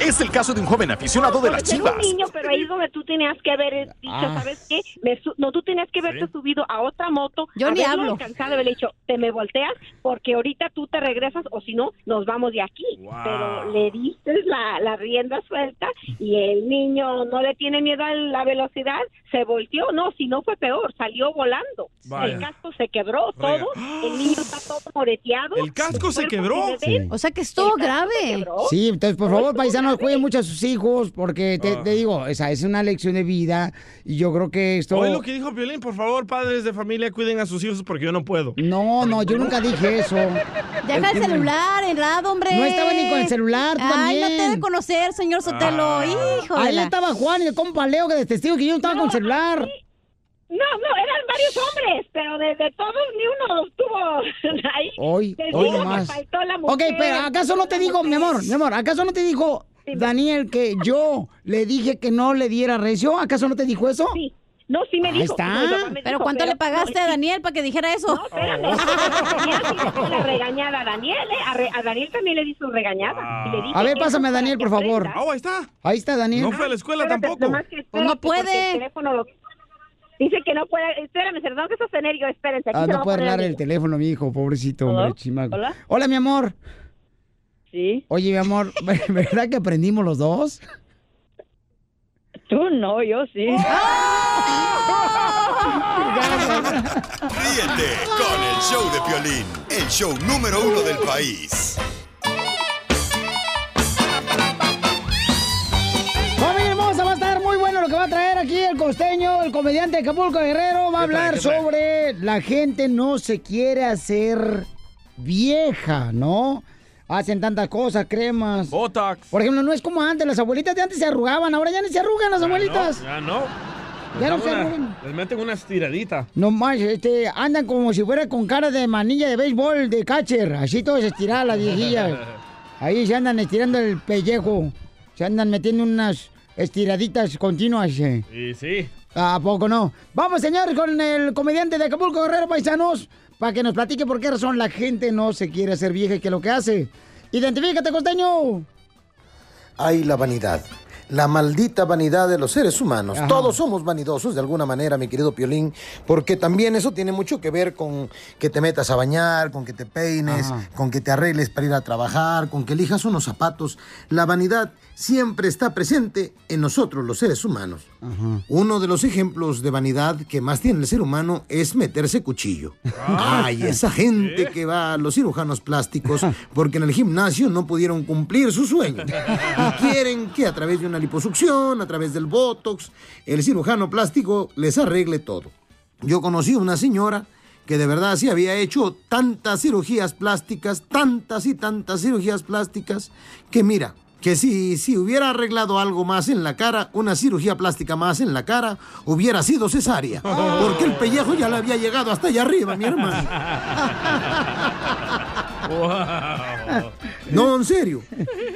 Es el caso de un joven aficionado de las chivas. un niño, pero ahí es donde tú tenías que haber dicho, Ah. ¿sabes qué? Me su- no, tú tenías que haberte subido a otra moto. Yo ni hablo. alcanzado, haberle dicho, te me volteas porque ahorita tú te regresas o si no, nos vamos de aquí. Pero le diste la, la rienda suelta y el niño no le tiene miedo a la velocidad, se volteó. No, si no fue peor, salió volando. Vaya. El casco se quebró todo, el niño está todo moreteado. ¿El casco se quebró? O sea que estuvo grave. Sí, entonces, por favor, paisanos, cuiden mucho a sus hijos, porque te, te digo, o sea, es una lección de vida, y yo creo que esto... Oye lo que dijo Piolín, por favor, padres de familia, cuiden a sus hijos porque yo no puedo. No, no, yo nunca dije eso. Deja el celular, el lado, hombre. No estaba ni con el celular, tú Ay, no te también. debe conocer, señor Sotelo. Hijo de Ahí la... estaba Juan y el compa Leo que de testigo que yo no estaba con celular. No, no, eran varios hombres, pero de, de todos ni uno estuvo ahí. Hoy, Te hoy digo, nomás. faltó la mujer. Ok, pero ¿acaso no te dijo, mi amor, mi amor, ¿acaso no te dijo Daniel que yo le dije que no le diera recio? ¿Acaso no te dijo eso? Sí. No, sí me Ahí dijo. está. No, me ¿Pero dijo, cuánto pero- le pagaste no, a. Daniel para que dijera eso? No, espérame. Dio la regañada a Daniel, ¿eh? A, re- a Daniel también le di su regañada. Y le dije A ver, pásame a Daniel, por favor. Oh, ahí está. Ahí está Daniel. No fue a la escuela Espérate, tampoco. Pues no puede. el teléfono lo- Dice que no puede. Espérame, se lo tengo que sostener yo. Espérense. Aquí Ah, se no puede hablar el teléfono, mi hijo, pobrecito, ¿Hola? hombre, chimaco. ¿Hola? Hola, mi amor. Sí. Oye, mi amor, ¿verdad que aprendimos los dos? Tú no, yo sí. Ríete con el show de Piolín, el show número uno del país. Aquí el costeño, el comediante de Acapulco Guerrero. Va a ¿Qué trae, hablar sobre la gente no se quiere hacer vieja, ¿no? Hacen tantas cosas, cremas. Botox. Por ejemplo, no es como antes, las abuelitas de antes se arrugaban, ahora ya ni se arrugan las abuelitas. Ya no. Ya no Les se arrugan. Les meten una estiradita. No más, este, andan como si fuera con cara de manilla de béisbol, de catcher, así todas estiradas las viejillas. Ahí se andan estirando el pellejo, se andan metiendo unas estiraditas continuas. eh. Y sí. ¿A poco no? Vamos, señor, con el comediante de Acapulco Guerrero Paisanos, para que nos platique por qué razón la gente no se quiere hacer vieja y qué es lo que hace. Identifícate, costeño. Ay, la vanidad. la maldita vanidad de los seres humanos. Ajá. Todos somos vanidosos de alguna manera, mi querido Piolín, porque también eso tiene mucho que ver con que te metas a bañar, con que te peines, Ajá. con que te arregles para ir a trabajar, con que elijas unos zapatos. La vanidad siempre está presente en nosotros, los seres humanos. Uno de los ejemplos de vanidad que más tiene el ser humano es meterse cuchillo. Ay, esa gente que va a los cirujanos plásticos porque en el gimnasio no pudieron cumplir su sueño. Y quieren que a través de una liposucción, a través del botox, el cirujano plástico les arregle todo. Yo conocí una señora que de verdad sí había hecho tantas cirugías plásticas, tantas y tantas cirugías plásticas, que mira, que si, si hubiera arreglado algo más en la cara, una cirugía plástica más en la cara, hubiera sido cesárea. Porque el pellejo ya le había llegado hasta allá arriba, mi hermano. No, en serio.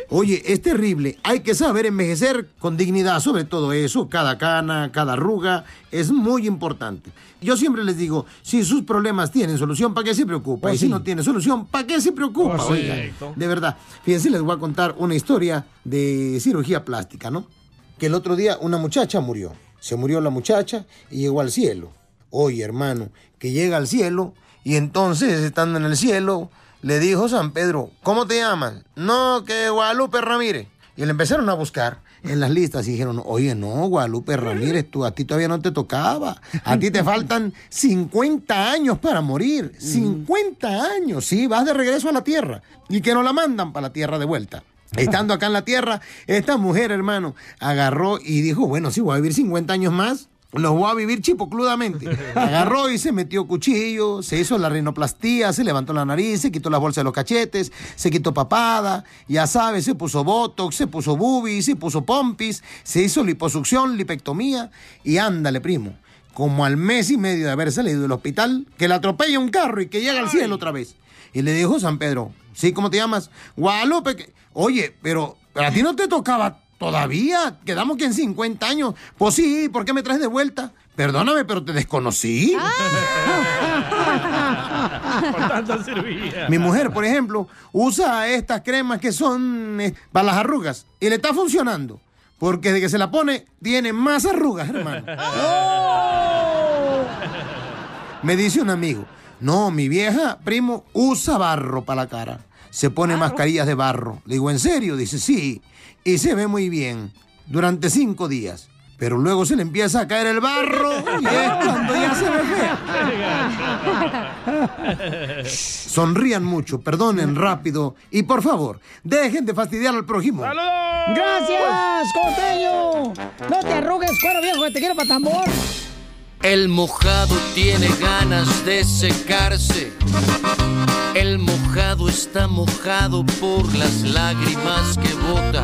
Oye, es terrible. Hay que saber envejecer con dignidad, sobre todo eso. Cada cana, cada arruga, es muy importante. Yo siempre les digo, si sus problemas tienen solución, ¿para qué se preocupa? Pues y si sí. no tiene solución, ¿para qué se preocupa? Pues sí. Oigan, de verdad. Fíjense, les voy a contar una historia de cirugía plástica, ¿no? Que el otro día una muchacha murió. Se murió la muchacha y llegó al cielo. Oye, hermano, que llega al cielo y entonces, estando en el cielo, le dijo San Pedro, ¿cómo te llamas? No, que Guadalupe Ramírez. Y le empezaron a buscar en las listas y dijeron, oye, no, Guadalupe Ramírez, tú, a ti todavía no te tocaba. A ti te faltan 50 años para morir. 50 años, sí, vas de regreso a la tierra. Y que no la mandan para la tierra de vuelta. Estando acá en la tierra, esta mujer, hermano, agarró y dijo, bueno, sí, voy a vivir 50 años más. Los voy a vivir chipocludamente. Agarró y se metió cuchillo, se hizo la rinoplastía, se levantó la nariz, se quitó las bolsas de los cachetes, se quitó papada, ya sabes, se puso botox, se puso boobies, se puso pompis, se hizo liposucción, lipectomía y ándale, primo. Como al mes y medio de haber salido del hospital, que le atropella un carro y que llega al cielo otra vez. Y le dijo San Pedro, ¿sí? ¿Cómo te llamas? Guadalupe. que- Oye, pero, pero a ti no te tocaba todavía. Quedamos que en 50 años. Pues sí, ¿por qué me traes de vuelta? Perdóname, pero te desconocí. Por tanta cirugía. Mi mujer, por ejemplo, usa estas cremas que son eh, para las arrugas y le está funcionando. Porque desde que se la pone, tiene más arrugas, hermano. Me dice un amigo, no, mi vieja, primo, usa barro para la cara. Se pone mascarillas de barro. Le digo, ¿en serio? Dice, sí. Y se ve muy bien durante cinco días. Pero luego se le empieza a caer el barro y es cuando ya se ve fea. Sonrían mucho, perdonen rápido y por favor, dejen de fastidiar al prójimo. ¡Gracias, costeño! No te arrugues, cuero viejo, que te quiero para tambor. El mojado tiene ganas de secarse. El mojado está mojado por las lágrimas que bota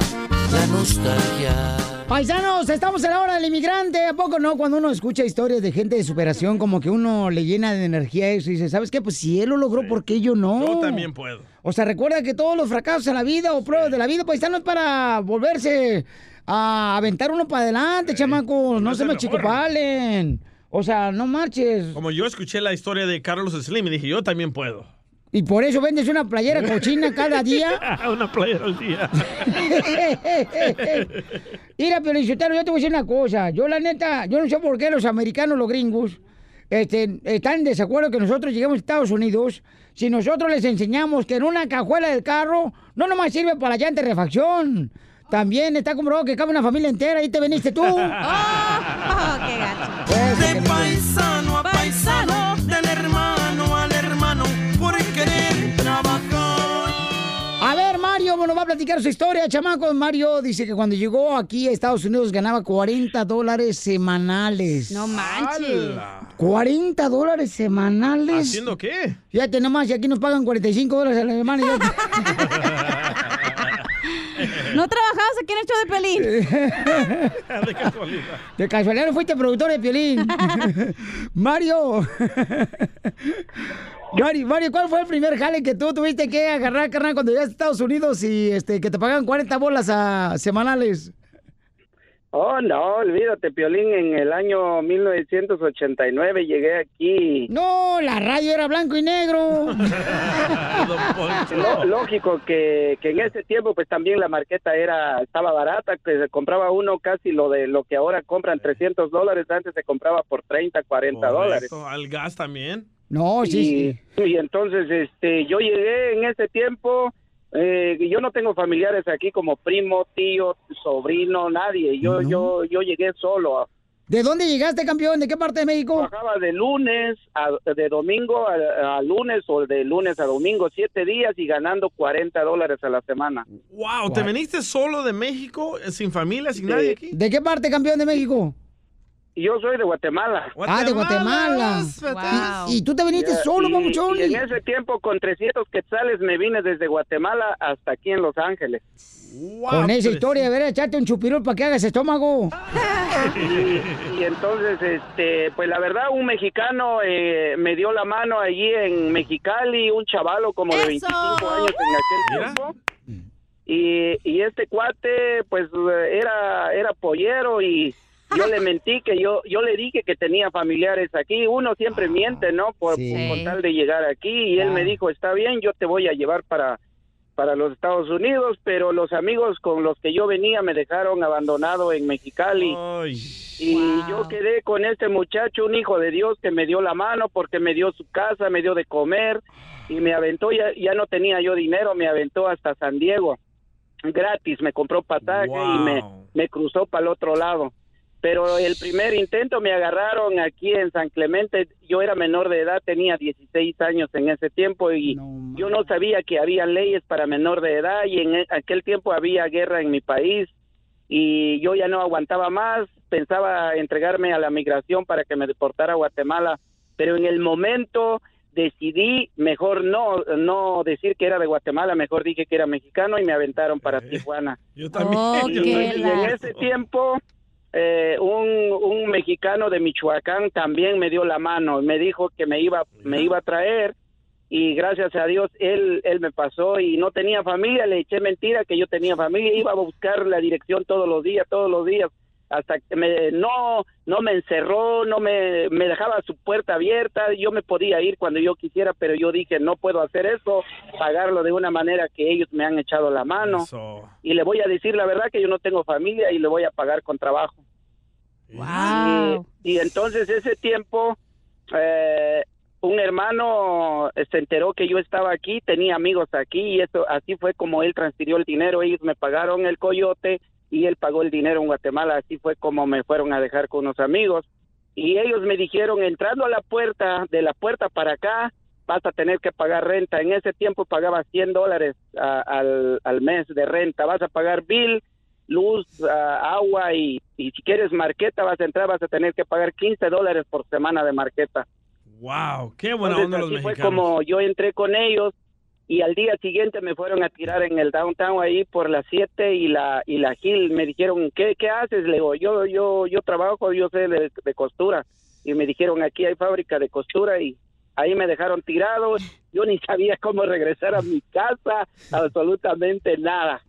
la nostalgia. Paisanos, estamos en la hora del inmigrante. ¿A poco no? Cuando uno escucha historias de gente de superación, como que uno le llena de energía eso y dice, ¿sabes qué? Pues si él lo logró, ¿por qué yo no? Yo también puedo. O sea, recuerda que todos los fracasos en la vida o pruebas de la vida, paisanos, para volverse a aventar uno para adelante, chamacos. No se me chicopalen. O sea, no marches. Como yo escuché la historia de Carlos Slim y dije, yo también puedo. Y por eso vendes una playera cochina cada día. Una playera al día. Mira, pero yo te voy a decir una cosa. Yo, la neta, yo no sé por qué los americanos, los gringos, este, están en desacuerdo que nosotros lleguemos a Estados Unidos si nosotros les enseñamos que en una cajuela del carro no nomás sirve para la llanta de refacción. También está comprobado que cabe una familia entera. Ahí te veniste tú. qué gacho. De a platicar su historia, chamaco. Mario dice que cuando llegó aquí a Estados Unidos ganaba 40 dólares semanales. No manches. 40 dólares semanales. ¿Haciendo qué? Fíjate nomás, y aquí nos pagan 45 dólares a la semana. ¿No trabajabas aquí en el show de Pelín? De casualidad. De casualidad no fuiste productor de Piolín. Mario. Mario, Mario, ¿cuál fue el primer jale que tú tuviste que agarrar, carnal, cuando llegaste a Estados Unidos y este, que te pagaban 40 bolas a, semanales? Oh, no, olvídate, Piolín, en el año 1989 llegué aquí. No, la radio era blanco y negro. Lo- lógico que, que en ese tiempo pues también la marqueta era estaba barata, que se compraba uno casi lo de lo que ahora compran 300 dólares, antes se compraba por 30, 40 dólares. Al gas también. No, y, y entonces este yo llegué en ese tiempo eh, yo no tengo familiares aquí como primo, tío, sobrino, nadie. Yo yo yo llegué solo. ¿De dónde llegaste, campeón? ¿De qué parte de México? Trabajaba de lunes a de domingo a, a lunes o de lunes a domingo, siete días y ganando 40 dólares a la semana. Wow, ¿te viniste solo de México, eh, sin familia, sin nadie aquí? ¿De qué parte, campeón de México? Yo soy de Guatemala. Ah, de Guatemala. ¿Y, y tú te viniste solo, y en ese tiempo, con 300 quetzales, me vine desde Guatemala hasta aquí en Los Ángeles. Con esa historia, a ver, echate un chupirul para que hagas estómago. Y, y entonces, este, pues la verdad, un mexicano eh, me dio la mano allí en Mexicali, un chavalo como de 25 años en aquel tiempo. Y, y este cuate, pues eh, era, era pollero y yo le mentí que yo, yo le dije que tenía familiares aquí. Uno siempre miente, ¿no? Por, Sí. por- con tal de llegar aquí. Y él me dijo, está bien, yo te voy a llevar para, para los Estados Unidos, pero los amigos con los que yo venía me dejaron abandonado en Mexicali. Y yo quedé con este muchacho, un hijo de Dios, que me dio la mano porque me dio su casa, me dio de comer y me aventó, ya, ya no tenía yo dinero, me aventó hasta San Diego, gratis, me compró pasaje y me, me cruzó para el otro lado. Pero el primer intento me agarraron aquí en San Clemente, yo era menor de edad, tenía 16 años en ese tiempo y yo no sabía que había leyes para menor de edad y en e- aquel tiempo había guerra en mi país y yo ya no aguantaba más, pensaba entregarme a la migración para que me deportara a Guatemala, pero en el momento decidí mejor no no decir que era de Guatemala, mejor dije que era mexicano y me aventaron para Tijuana. Yo también. Oh, y, qué y en ese tiempo eh, un, un mexicano de Michoacán también me dio la mano, me dijo que me iba me iba a traer y gracias a Dios él él me pasó y no tenía familia, le eché mentira que yo tenía familia, iba a buscar la dirección todos los días, todos los días hasta que me, no no me encerró, no me, me dejaba su puerta abierta, yo me podía ir cuando yo quisiera, pero yo dije no puedo hacer eso, pagarlo de una manera que ellos me han echado la mano y le voy a decir la verdad que yo no tengo familia y le voy a pagar con trabajo. Y, y entonces ese tiempo eh, un hermano eh, se enteró que yo estaba aquí, tenía amigos aquí y eso así fue como él transfirió el dinero, ellos me pagaron el coyote y él pagó el dinero en Guatemala, así fue como me fueron a dejar con unos amigos y ellos me dijeron entrando a la puerta, de la puerta para acá vas a tener que pagar renta. En ese tiempo pagaba 100 dólares a- al, al mes de renta. Vas a pagar bill, luz, ah, agua y, y si quieres marqueta vas a entrar, vas a tener que pagar 15 dólares por semana de marqueta. Wow, qué buena Entonces, onda los así fue como yo entré con ellos y al día siguiente me fueron a tirar en el downtown ahí por las 7 y la y la Hill. Me dijeron, ¿qué, qué haces? Le digo, yo, yo, yo trabajo, yo sé de, de costura. Y me dijeron, aquí hay fábrica de costura y ahí me dejaron tirado. Yo ni sabía cómo regresar a mi casa, absolutamente nada.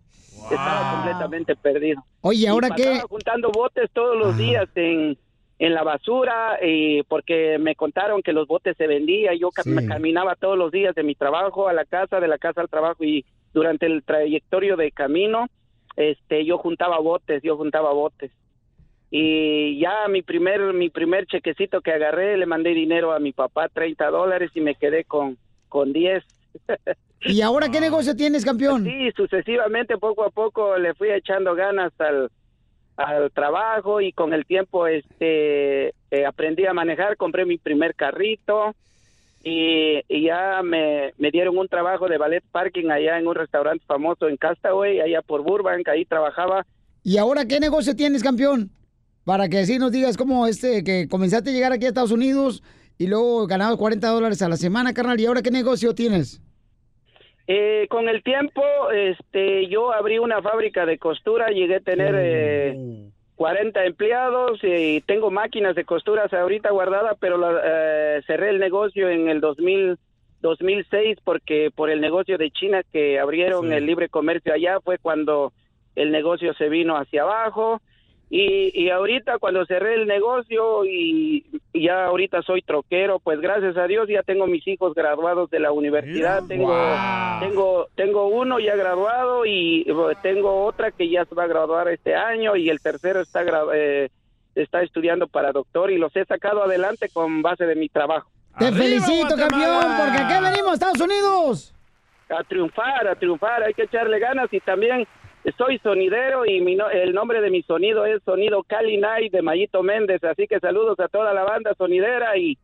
Estaba completamente perdido. Oye, Y ¿ahora qué? pasaba juntando botes todos los días en, en la basura y porque me contaron que los botes se vendían. Yo Sí. caminaba todos los días de mi trabajo a la casa, de la casa al trabajo y durante el trayectorio de camino, este, yo juntaba botes, yo juntaba botes. Y ya mi primer, mi primer chequecito que agarré, le mandé dinero a mi papá, 30 dólares y me quedé con, con 10. ¿Y ahora qué negocio tienes, campeón? Sí, sucesivamente, poco a poco le fui echando ganas al, al trabajo y con el tiempo este eh, aprendí a manejar, compré mi primer carrito y, ya me, me dieron un trabajo de ballet parking allá en un restaurante famoso en Castaway, allá por Burbank, ahí trabajaba. ¿Y ahora qué negocio tienes, campeón? Para que así nos digas cómo este, que comenzaste a llegar aquí a Estados Unidos y luego ganabas 40 dólares a la semana, carnal. ¿Y ahora qué negocio tienes? Eh, con el tiempo, este, yo abrí una fábrica de costura, llegué a tener eh, 40 empleados y tengo máquinas de costuras ahorita guardadas, pero la- eh, cerré el negocio en el 2000, 2006 porque por el negocio de China que abrieron el libre comercio allá fue cuando el negocio se vino hacia abajo Y, y ahorita cuando cerré el negocio y, y ya ahorita soy troquero, pues gracias a Dios ya tengo mis hijos graduados de la universidad. Tengo, tengo, tengo uno ya graduado y eh, tengo otra que ya se va a graduar este año y el tercero está, gra- eh, está estudiando para doctor y los he sacado adelante con base de mi trabajo. Te felicito, campeón, porque aquí venimos, Estados Unidos. a triunfar, a triunfar, hay que echarle ganas y también soy sonidero y mi no- el nombre de mi sonido es Sonido Cali Night de Mayito Méndez, así que saludos a toda la banda sonidera y,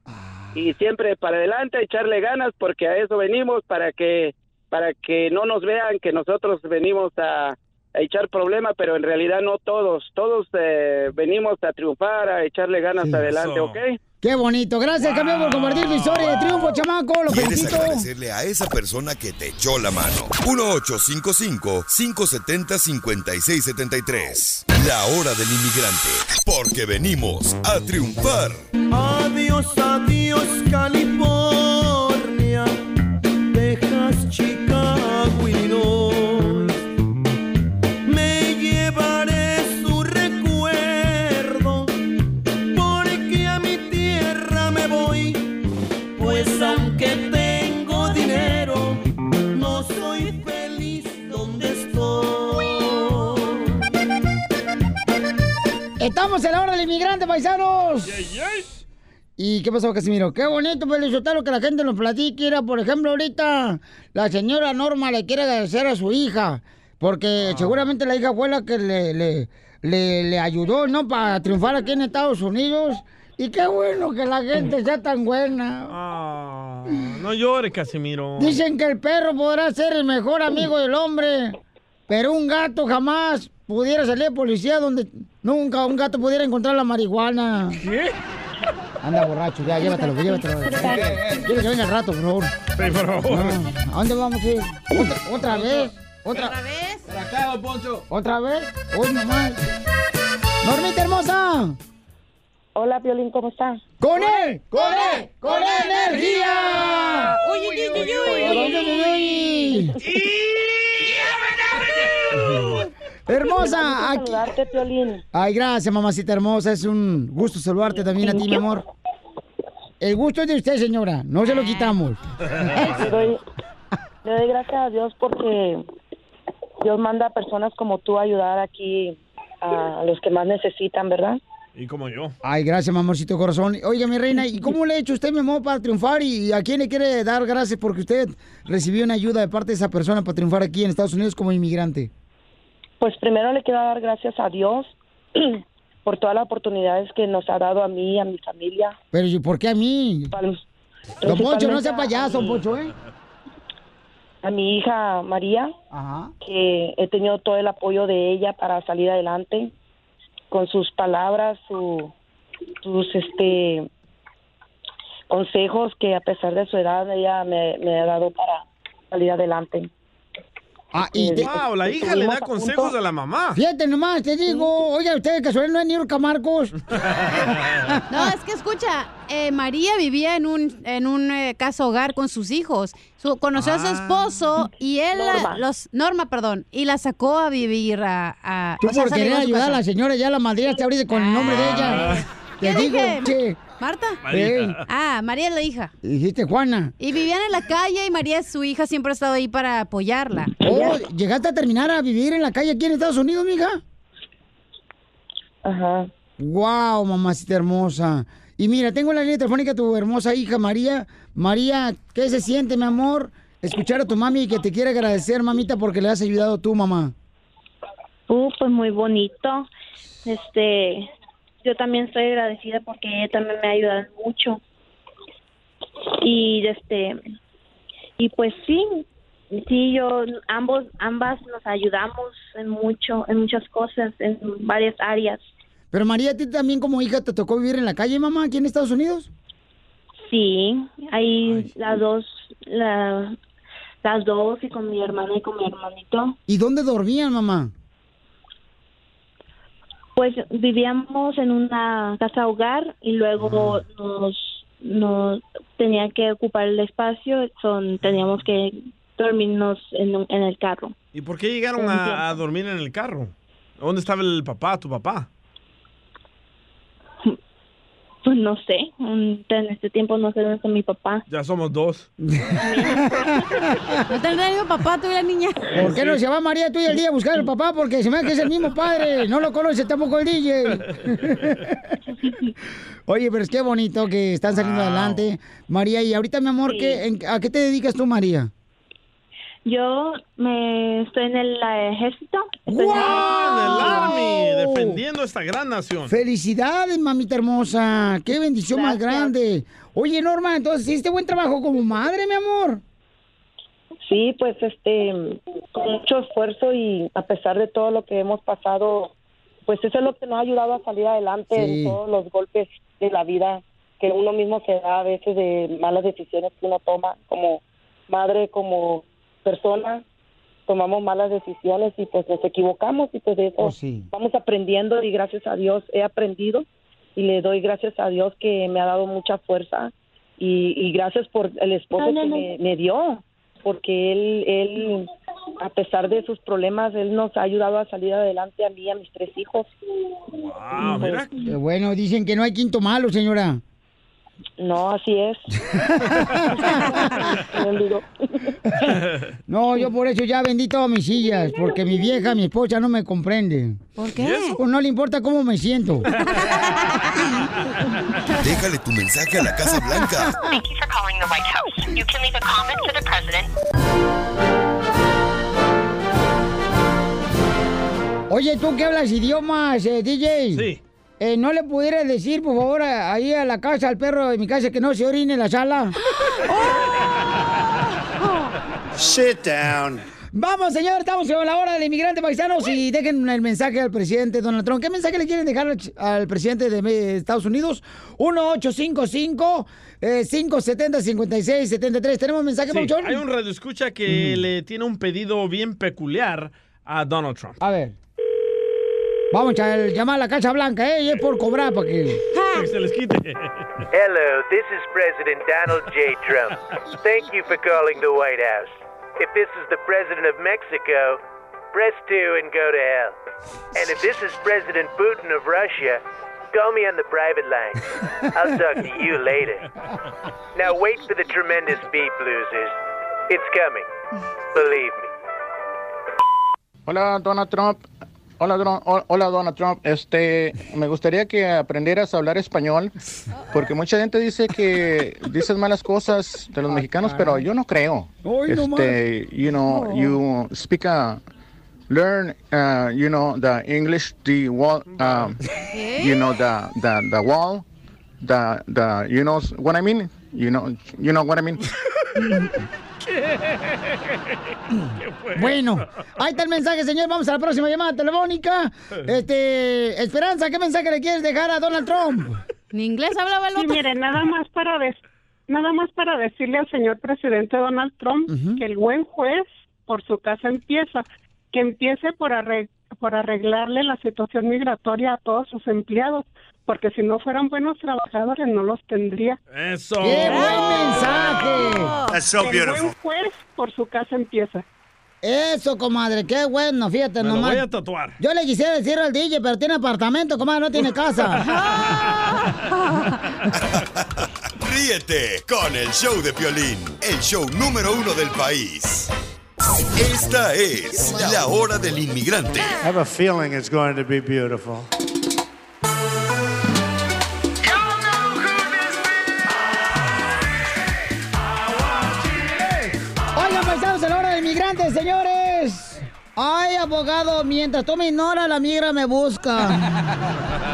y siempre para adelante, echarle ganas porque a eso venimos, para que, para que no nos vean que nosotros venimos a, a echar problemas, pero en realidad no todos, todos eh, venimos a triunfar, a echarle ganas adelante, Eso. ¿ok? Qué bonito. Gracias, campeón, por compartir tu historia de triunfo, chamaco. Lo ¿Quieres felicito. agradecerle a esa persona que te echó la mano? 1-855-570-5673. La hora del inmigrante. Porque venimos a triunfar. Adiós, adiós, California. Estamos en la hora del inmigrante, paisanos. ¿Y qué pasó, Casimiro? Qué bonito, Pelizotelo, que la gente nos platique. Era, por ejemplo, ahorita la señora Norma le quiere agradecer a su hija, porque seguramente la hija fue la que le, le, le, le ayudó, ¿no? Para triunfar aquí en Estados Unidos. Y qué bueno que la gente sea tan buena. Ah, no llores, Casimiro. Dicen que el perro podrá ser el mejor amigo del hombre, pero un gato jamás pudiera salir de policía donde nunca un gato pudiera encontrar la marihuana. ¿Qué? Anda borracho, ya, llévatelo, llévatelo. Quiero que venga al rato, por favor. Sí, por favor. No, ¿A dónde vamos a ir? ¿Otra, otra vez? ¿Otra, vez? Para acá, don Poncho. ¿Otra vez? Uy, mamá. Normita hermosa. Hola, Violín, ¿cómo estás? ¡Con él! ¡Con él! ¡Con energía! Uy, uy, uy, uy, Uy, uy, uy. Hermosa, aquí. saludarte, Piolín. Ay, gracias, mamacita hermosa. Es un gusto saludarte también a ti, mi amor. El gusto es de usted, señora. No se lo quitamos. Le doy, le doy gracias a Dios porque Dios manda a personas como tú a ayudar aquí a los que más necesitan, ¿verdad? Y como yo. Ay, gracias, mi amorcito corazón. Oiga, mi reina, ¿y cómo le ha hecho usted, mi amor, para triunfar? ¿Y a quién le quiere dar gracias porque usted recibió una ayuda de parte de esa persona para triunfar aquí en Estados Unidos como inmigrante? Pues primero le quiero dar gracias a Dios por todas las oportunidades que nos ha dado a mí a mi familia. Pero ¿y por qué a mí? Don Poncho, no sea payaso, don Poncho, ¿eh? A mi hija María, que he tenido todo el apoyo de ella para salir adelante con sus palabras, su, sus este consejos que a pesar de su edad ella me, me ha dado para salir adelante. Ah, y te- Wow, la hija le da consejos a la mamá. Fíjate nomás, te digo, oiga, usted casualidad no es Niurka Marcos. No, es que escucha, eh, María vivía en un, en un eh, casa hogar con sus hijos. Su- conoció a su esposo y él, la- Norma. los Norma, perdón, y la sacó a vivir a... a Tú o sea, por querer ayudar a la señora, ya la madriaste ahorita con el nombre de ella. Te ¿Qué digo, dije? che. ¿Marta? Ey. Ah, María es la hija. Dijiste Juana. Y vivían en la calle y María, su hija, siempre ha estado ahí para apoyarla. Oh, ¿llegaste a terminar a vivir en la calle aquí en Estados Unidos, mija? Ajá. Wow, mamacita hermosa. Y mira, tengo en la línea telefónica a tu hermosa hija María. María, ¿qué se siente, mi amor? Escuchar a tu mami y que te quiere agradecer, mamita, porque le has ayudado tú, mamá. Uh, pues muy bonito. Este, yo también estoy agradecida porque ella también me ha ayudado mucho. Y este, y pues sí, sí, yo, ambos, ambas nos ayudamos en mucho, en muchas cosas, en varias áreas. Pero María, ¿a ti también como hija te tocó vivir en la calle, mamá, aquí en Estados Unidos? Sí, ahí las dos, la, las dos y con mi hermana y con mi hermanito. ¿Y dónde dormían, mamá? Pues vivíamos en una casa hogar y luego nos, nos tenía que ocupar el espacio, son, teníamos que dormirnos en, en el carro. ¿Y por qué llegaron a, a dormir en el carro? ¿Dónde estaba el papá, tu papá? Pues no sé, en este tiempo no sé dónde está mi papá. Ya somos dos. ¿No te el papá tuya, niña? ¿Por qué no se va María tú y el día a buscar al papá? Porque se me ve que es el mismo padre. No lo conoce tampoco el DJ. Oye, pero es que bonito que están saliendo adelante. María, y ahorita, mi amor, ¿qué- en- ¿a qué te dedicas tú, María? Yo me estoy en el ejército. Estoy en el En el ejército. Army, defendiendo esta gran nación. Felicidades, mamita hermosa. Qué bendición más grande. Oye, Norma, entonces hiciste buen trabajo como madre, mi amor. Sí, pues este, con mucho esfuerzo y a pesar de todo lo que hemos pasado, pues eso es lo que nos ha ayudado a salir adelante Sí. en todos los golpes de la vida que uno mismo se da a veces de malas decisiones que uno toma como madre, como persona, tomamos malas decisiones y pues nos equivocamos y pues de eso Oh, sí. vamos aprendiendo y gracias a Dios he aprendido y le doy gracias a Dios que me ha dado mucha fuerza y, y gracias por el esposo No, no, que no. Me, me dio porque él él a pesar de sus problemas él nos ha ayudado a salir adelante a mí y a mis tres hijos mira. Qué bueno, dicen que no hay quinto malo, señora. No así es No, yo por eso ya vendí todas mis sillas, porque mi vieja, mi esposa no me comprende. ¿Por qué? Pues no le importa cómo me siento. Déjale tu mensaje a la Casa Blanca. Thank you for calling the White House. You can leave a comment for the president. Oye, tú que hablas idiomas, eh, DJ. Sí. Eh, ¿No le pudieras decir, por favor, a- ahí a la casa, al perro de mi casa, que no se orine en la sala? Sit down. Vamos, señor, estamos en la hora del inmigrante paisanos y dejen el mensaje al presidente Donald Trump. ¿Qué mensaje le quieren dejar al, presidente de Estados Unidos? 1-855-570-5673. ¿Tenemos mensaje, Sí, Pauchón? hay un radio escucha que le tiene un pedido bien peculiar a Donald Trump. A ver. Vamos a llamar a la Casa Blanca, ¿eh? Y es por cobrar para que... Que se les quite. Hello, this is President Donald J. Trump. Thank you for calling the White House. If this is the President of Mexico, press 2 and go to hell. And if this is President Putin of Russia, call me on the private line. I'll talk to you later. Now wait for the tremendous beep, losers. It's coming. Believe me. Hola, Donald Trump. Hola, hola, Donald Trump. Este, me gustaría que aprendieras a hablar español, porque mucha gente dice que dices malas cosas de los mexicanos, pero yo no creo. Este, you know, you speak a learn, uh, you know, the English, the wall, um, you know, the the the wall, the the, you know what I mean. You know, you know what I mean. Bueno, ahí está el mensaje, señor. Vamos a la próxima llamada telefónica. Este, Esperanza, ¿qué mensaje le quieres dejar a Donald Trump? ¿En inglés hablaba el Sí, mire, nada más para des- nada más para decirle al señor presidente Donald Trump que el buen juez por su casa empieza, que empiece por arreg- por arreglarle la situación migratoria a todos sus empleados, porque si no fueran buenos trabajadores no los tendría. Eso. ¡Qué buen mensaje! That's so el beautiful. buen juez por su casa empieza. Eso, comadre, qué bueno, fíjate Me lo nomás. voy a tatuar. Yo le quisiera decir al DJ, pero tiene apartamento, comadre, no tiene casa. Ríete con el show de Piolín, el show número uno del país. Esta es la hora del inmigrante. I have a feeling it's going to be beautiful. Oigan, paisanos, en la hora del inmigrante, señores. Ay, abogado, mientras tú me ignoras, la migra me busca.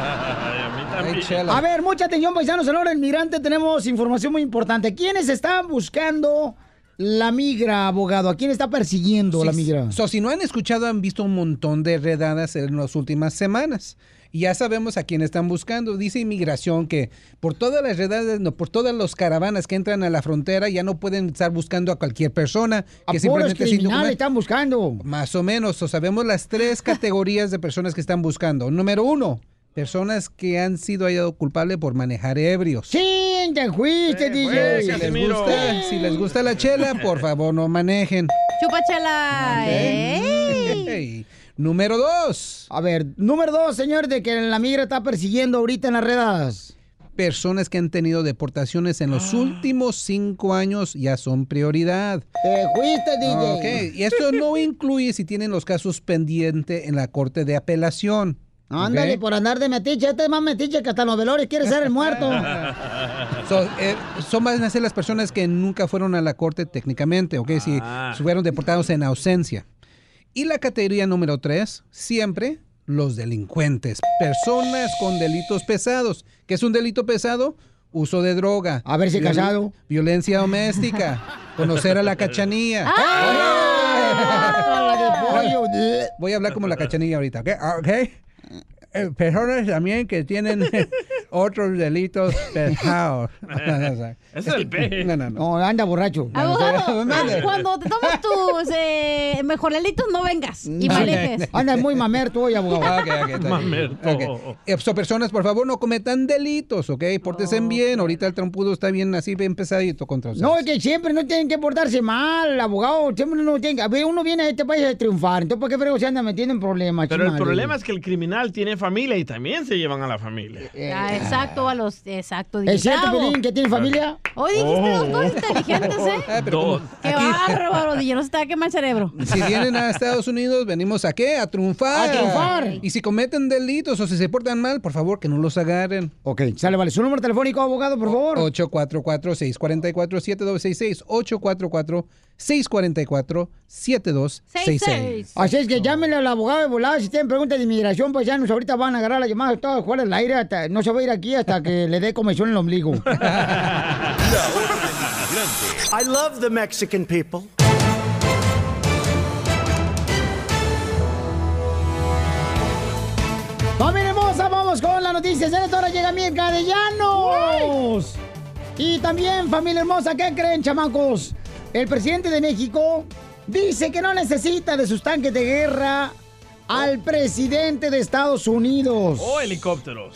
A ver, mucha atención, paisanos. En la hora del inmigrante tenemos información muy importante. ¿Quiénes están buscando la migra, abogado? ¿A quién está persiguiendo la migra? so, si no han escuchado, han visto un montón de redadas en las últimas semanas. Y ya sabemos a quién están buscando. Dice inmigración que por todas las redadas, no, por todas las caravanas que entran a la frontera, ya no pueden estar buscando a cualquier persona. A que puros simplemente criminales están buscando. Más o menos. O sabemos las tres categorías de personas que están buscando. Número uno, personas que han sido hallados culpables por manejar ebrios. Sí, te fuiste, DJ. Si les, gusta, si les gusta la chela, por favor, no manejen. Chúpachala. ¡Ey! Número dos. A ver, número dos, señor, de que la migra está persiguiendo ahorita en las redadas. personas que han tenido deportaciones en los últimos cinco años ya son prioridad. Te fuiste, DJ. Ok, y esto no incluye si tienen los casos pendientes en la Corte de Apelación. Ándale, por andar de metiche. Este es más metiche que hasta los velores quiere ser el muerto. So, eh, son van a ser las personas que nunca fueron a la corte técnicamente, ¿ok? Si Ah. fueron deportados en ausencia. Y la categoría número tres, siempre los delincuentes. Personas con delitos pesados. ¿Qué es un delito pesado? Uso de droga. A ver si casado. Violencia doméstica. conocer a la cachanilla. Voy a hablar como la cachanilla ahorita, ¿ok? Ah, ¿ok? Eh, personas también que tienen otros delitos pesados. Es el peje. No, no, no. No, anda borracho. Abogado, cuando te tomas tus eh, mejoralitos, no vengas y manejes. Anda muy mamerto hoy, abogado. Ok, ok, está bien. Mamerto. Ok. Eh, so, personas, por favor, no cometan delitos, ¿ok? Pórtense bien. Ahorita el trompudo está bien así, bien pesadito contra ustedes. No, es que siempre no tienen que portarse mal, abogado. Siempre no tienen que. A ver, uno viene a este país a triunfar. Entonces, ¿por qué frego se anda metiendo en problemas? Pero el chimales? problema es que el criminal tiene familia y también se llevan a la familia. Ah, exacto, a los. Exacto, ¿Es cierto. Pelín, que tiene familia? Hoy dijiste Oh. dos cosas inteligentes, ¿eh? Ah, Dos. Qué bárbaro, DJ, no se te va a quemar el cerebro. Si vienen a Estados Unidos, venimos a qué? A triunfar. A triunfar. Y si cometen delitos o si se portan mal, por favor, que no los agarren. Ok, sale, vale. Su número telefónico, abogado, por favor. 844-644-7266. 844-644-7266. Así es que llámenle al abogado de volada si tienen preguntas de inmigración, pues ya nos ahorita van a agarrar la llamada todas fuera del aire, hasta- no se va a ir aquí hasta que le dé comezón en el ombligo. La hora del inmigrante I love the Mexican people. ¡Familia hermosa! Vamos con las noticias. En esta hora llega Mirka de Llanos. Y también, familia hermosa, ¿qué creen, chamacos? El presidente de México dice que no necesita de sus tanques de guerra al presidente de Estados Unidos. O helicópteros.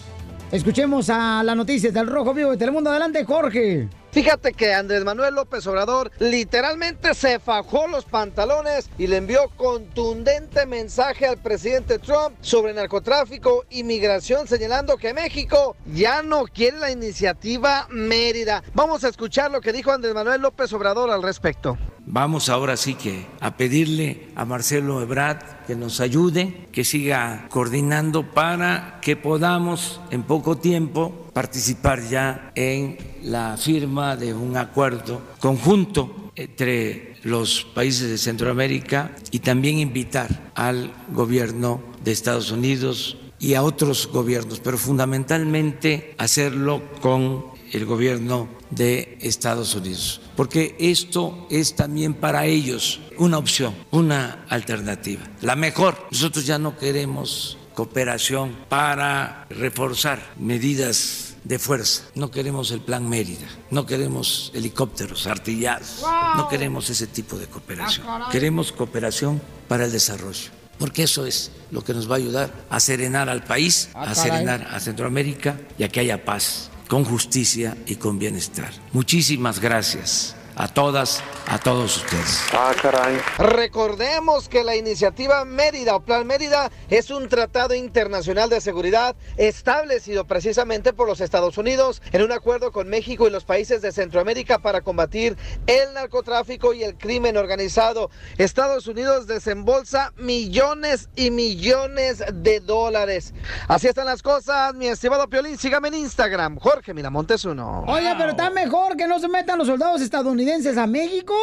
Escuchemos a las noticias del Rojo Vivo de Telemundo. Adelante, Jorge. Fíjate que Andrés Manuel López Obrador literalmente se fajó los pantalones y le envió contundente mensaje al presidente Trump sobre narcotráfico y migración, señalando que México ya no quiere la iniciativa Mérida. Vamos a escuchar lo que dijo Andrés Manuel López Obrador al respecto. Vamos ahora sí que a pedirle a Marcelo Ebrard que nos ayude, que siga coordinando para que podamos en poco tiempo participar ya en la firma de un acuerdo conjunto entre los países de Centroamérica y también invitar al gobierno de Estados Unidos y a otros gobiernos, pero fundamentalmente hacerlo con el gobierno de Estados Unidos, porque esto es también para ellos una opción, una alternativa, la mejor. Nosotros ya no queremos cooperación para reforzar medidas de fuerza. No queremos el plan Mérida, no queremos helicópteros artillados, no queremos ese tipo de cooperación. Queremos cooperación para el desarrollo, porque eso es lo que nos va a ayudar a serenar al país, Ah, a serenar a Centroamérica y a que haya paz, con justicia y con bienestar. Muchísimas gracias a todas, a todos ustedes. Ah, caray. Recordemos que la iniciativa Mérida o Plan Mérida es un tratado internacional de seguridad establecido precisamente por los Estados Unidos en un acuerdo con México y los países de Centroamérica para combatir el narcotráfico y el crimen organizado. Estados Unidos desembolsa millones y millones de dólares. Así están las cosas, mi estimado Piolín. Sígame en Instagram, Jorge Miramontes uno. Oye, pero está mejor que no se metan los soldados estadounidenses a México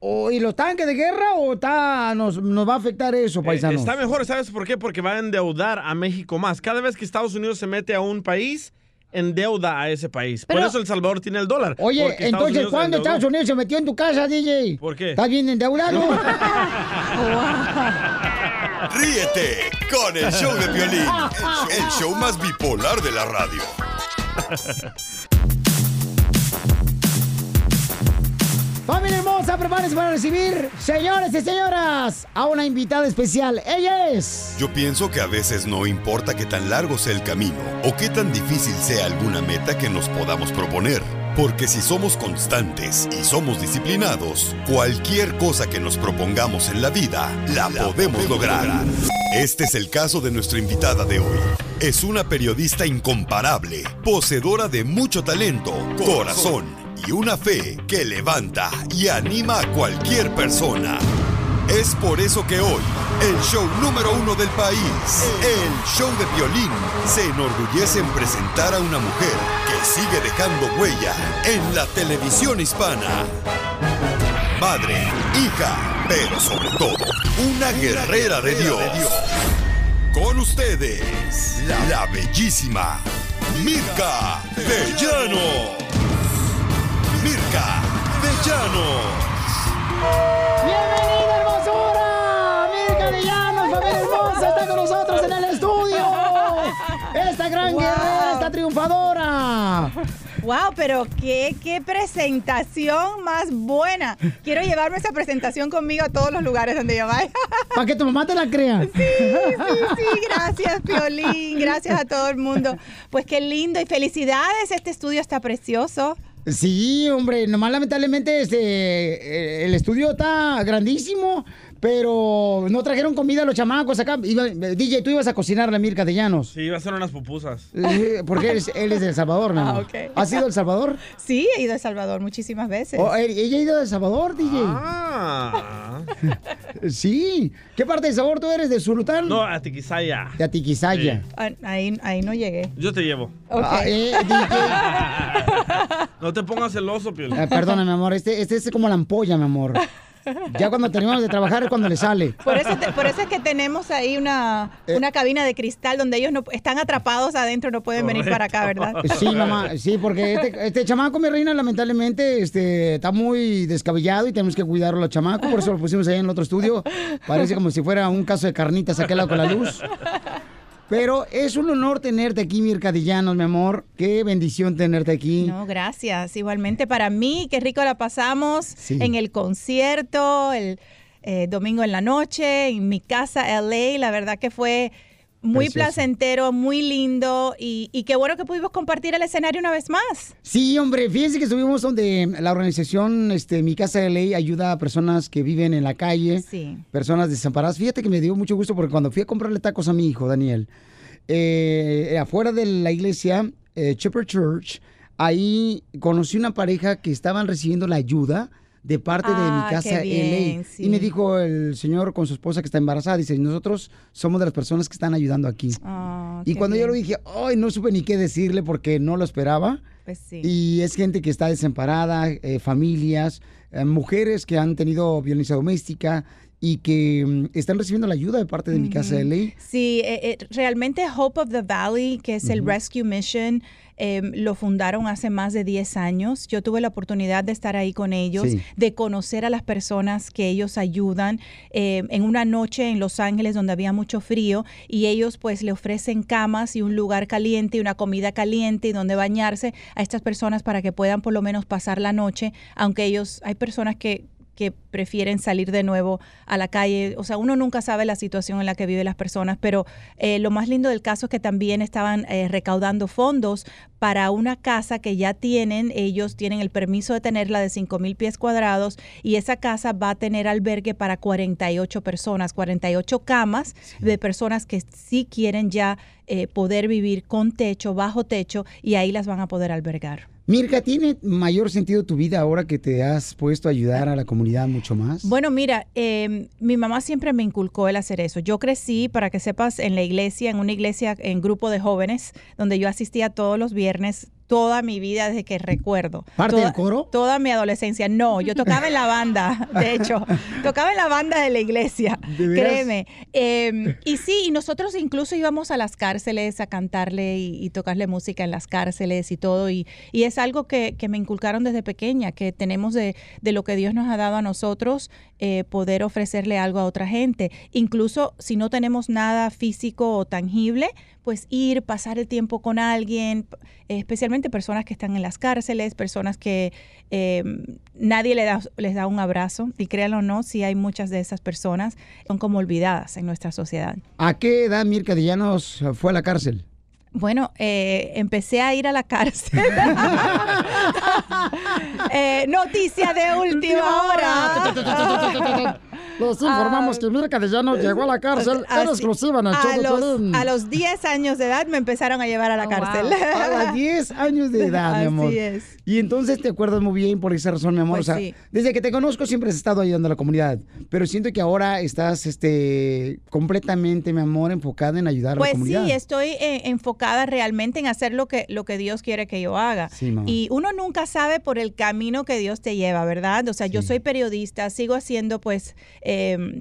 o, y los tanques de guerra o está, nos, nos va a afectar eso, Eh, paisanos. está mejor, ¿sabes por qué? Porque va a endeudar a México más. Cada vez que Estados Unidos se mete a un país, endeuda a ese país. Pero- Por eso El Salvador tiene el dólar. Oye, entonces, Unidos ¿cuándo endeudó. Estados Unidos se metió en tu casa, DJ? ¿Por qué? ¿Estás bien endeudado? Ríete con el show de violín, el show más bipolar de la radio. Familia hermosa, prepárense para recibir, señores y señoras, a una invitada especial. Ella es... Yo pienso que a veces no importa qué tan largo sea el camino o qué tan difícil sea alguna meta que nos podamos proponer. Porque si somos constantes y somos disciplinados, cualquier cosa que nos propongamos en la vida la, podemos lograr. Este es el caso de nuestra invitada de hoy. es una periodista incomparable, poseedora de mucho talento, corazón y una fe que levanta y anima a cualquier persona. Es por eso que hoy, el show número uno del país, el show de violín, se enorgullece en presentar a una mujer que sigue dejando huella en la televisión hispana. Madre, hija, pero sobre todo, una guerrera de Dios. Con ustedes, la bellísima Mirka Vellano. Mirka Vellano. ¡Bienvenida, hermosura! ¡Mirka Villanos, familia hermosa, está con nosotros en el estudio! ¡Esta gran Wow. guerrera, esta triunfadora! Wow, pero qué, qué presentación más buena. Quiero llevarme esa presentación conmigo a todos los lugares donde yo vaya. Para que tu mamá te la crea. Sí, sí, sí, gracias, Piolín. Gracias a todo el mundo. Pues qué lindo y felicidades. Este estudio está precioso. Sí, hombre, nomás lamentablemente este, eh, el estudio está grandísimo, pero no trajeron comida a los chamacos acá. Iba- DJ, tú ibas a cocinar la Mirka de Llanos. Sí, iba a hacer unas pupusas. Eh, Porque él es, él es de El Salvador, mi Ah, amor. ok. ¿Has ido a El Salvador? Sí, he ido a El Salvador muchísimas veces. Oh, eh, ¿Ella ha ido a El Salvador, DJ? Ah. Sí. ¿Qué parte de Salvador tú eres? ¿De Zulután? No, a Tiquisaya. De Atiquizaya. Ah, Ahí, ahí no llegué. Yo te llevo. Ok. Ah, eh, No te pongas celoso, Piolín. Eh, perdona, mi amor, este, este es como la ampolla, mi amor. Ya cuando terminamos de trabajar es cuando le sale. Por eso, te- por eso es que tenemos ahí una, Eh. una cabina de cristal donde ellos no están atrapados adentro, no pueden venir para acá, ¿verdad? Sí, mamá, sí, porque este, este chamaco, mi reina, lamentablemente, este, está muy descabellado y tenemos que cuidarlo al chamaco, por eso lo pusimos ahí en el otro estudio. Parece como si fuera un caso de carnitas aquel lado con la luz. Pero es un honor tenerte aquí, Mirka Dillanos, mi amor. Qué bendición tenerte aquí. No, gracias. Igualmente para mí, qué rico la pasamos Sí. en el concierto, el eh, domingo en la noche, en mi casa LA. La verdad que fue muy Precioso. placentero, muy lindo y, y qué bueno que pudimos compartir el escenario una vez más. Sí, hombre, fíjense que estuvimos donde la organización este, Mi Casa de Ley ayuda a personas que viven en la calle, Sí. personas desamparadas. Fíjate que me dio mucho gusto porque cuando fui a comprarle tacos a mi hijo, Daniel, eh, afuera de la iglesia, eh, Shepherd Church, ahí conocí una pareja que estaban recibiendo la ayuda de parte de Ah, mi casa qué bien, LA. sí. Y me dijo el señor con su esposa que está embarazada, dice, nosotros somos de las personas que están ayudando aquí. Ah, y cuando yo lo dije, ay, no supe ni qué decirle porque no lo esperaba. Pues sí. Y es gente que está desamparada, eh, familias, eh, mujeres que han tenido violencia doméstica y que mm, están recibiendo la ayuda de parte de mi casa de ley. Sí, eh, realmente Hope of the Valley, que es el Ujú. Rescue Mission, eh, lo fundaron hace más de 10 años. Yo tuve la oportunidad de estar ahí con ellos, Sí. de conocer a las personas que ellos ayudan eh, en una noche en Los Ángeles donde había mucho frío y ellos pues le ofrecen camas y un lugar caliente y una comida caliente y donde bañarse a estas personas para que puedan por lo menos pasar la noche, aunque ellos, hay personas que que prefieren salir de nuevo a la calle. O sea, uno nunca sabe la situación en la que viven las personas, pero eh, lo más lindo del caso es que también estaban eh, recaudando fondos para una casa que ya tienen. Ellos tienen el permiso de tenerla de 5 mil pies cuadrados y esa casa va a tener albergue para 48 personas, 48 camas de personas que sí quieren ya eh, poder vivir con techo, bajo techo y ahí las van a poder albergar. Mirka, ¿tiene mayor sentido tu vida ahora que te has puesto a ayudar a la comunidad mucho más? Bueno, mira, eh, mi mamá siempre me inculcó el hacer eso. Yo crecí, para que sepas, en la iglesia, en una iglesia en grupo de jóvenes, donde yo asistía todos los viernes toda mi vida desde que recuerdo. ¿Parte toda, del coro? Toda mi adolescencia. No, yo tocaba en la banda, de hecho. tocaba en la banda de la iglesia, créeme. Eh, y sí, y nosotros incluso íbamos a las cárceles a cantarle y, y tocarle música en las cárceles y todo. Y, y es algo que, que me inculcaron desde pequeña, que tenemos de, de lo que Dios nos ha dado a nosotros, eh, poder ofrecerle algo a otra gente. Incluso si no tenemos nada físico o tangible, pues ir, pasar el tiempo con alguien, especialmente personas que están en las cárceles, personas que eh, nadie le da- les da un abrazo. Y créanlo o no, sí hay muchas de esas personas, son como olvidadas en nuestra sociedad. ¿A qué edad Mirka de Llanos fue a la cárcel? Bueno, eh, empecé a ir a la cárcel. Eh, noticia de última hora. Les informamos que Mirka de Llanos llegó a la cárcel en Así- exclusiva en el a los, a los 10 años de edad me empezaron a llevar a la cárcel. A los 10 años de edad, mi Así amor. es. Y entonces te acuerdas muy bien por esa razón, mi amor. Pues o sea, sí. desde que te conozco siempre has estado ayudando a la comunidad. Pero siento que ahora estás este, completamente, mi amor, enfocada en ayudar a Pues la comunidad. sí, estoy eh, enfocada realmente en hacer lo que, lo que Dios quiere que yo haga. Sí, y uno nunca sabe por el camino que Dios te lleva, ¿verdad? O sea, yo soy periodista, sigo haciendo pues eh,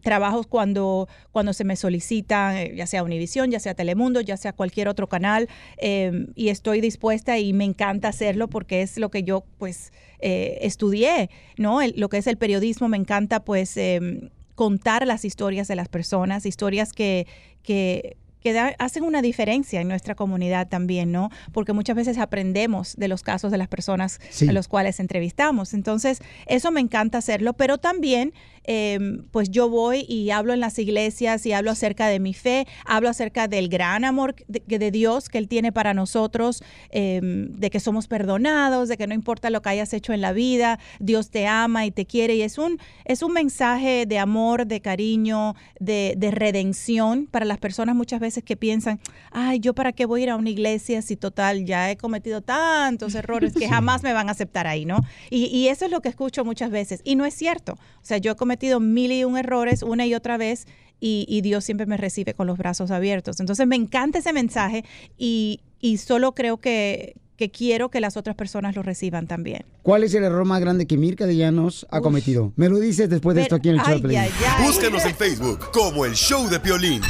trabajos cuando, cuando se me solicitan, eh, ya sea Univisión, ya sea Telemundo, ya sea cualquier otro canal, eh, y estoy dispuesta y me encanta hacerlo porque es lo que yo pues eh, estudié, ¿no? El- lo que es el periodismo, me encanta pues... eh, contar las historias de las personas, historias que, que, que da- hacen una diferencia en nuestra comunidad también, ¿no? Porque muchas veces aprendemos de los casos de las personas Sí. a los cuales entrevistamos. Entonces, eso me encanta hacerlo, pero también, eh, pues yo voy y hablo en las iglesias y hablo acerca de mi fe, hablo acerca del gran amor de, que- de Dios que Él tiene para nosotros, eh, de que somos perdonados, de que no importa lo que hayas hecho en la vida, Dios te ama y te quiere. Y es un, es un mensaje de amor, de cariño, de, de redención para las personas muchas veces que piensan, ay, yo para qué voy a ir a una iglesia si total ya he cometido tantos errores que jamás me van a aceptar ahí, ¿no? Y, y eso es lo que escucho muchas veces. Y no es cierto. O sea, yo he cometido mil y un errores una y otra vez y, y Dios siempre me recibe con los brazos abiertos. Entonces me encanta ese mensaje y, y solo creo que, que quiero que las otras personas lo reciban también. ¿Cuál es el error más grande que Mirka de Llanos ha cometido? Me lo dices después de esto aquí en el show de Piolín. Búscanos en Facebook como el show de Piolín.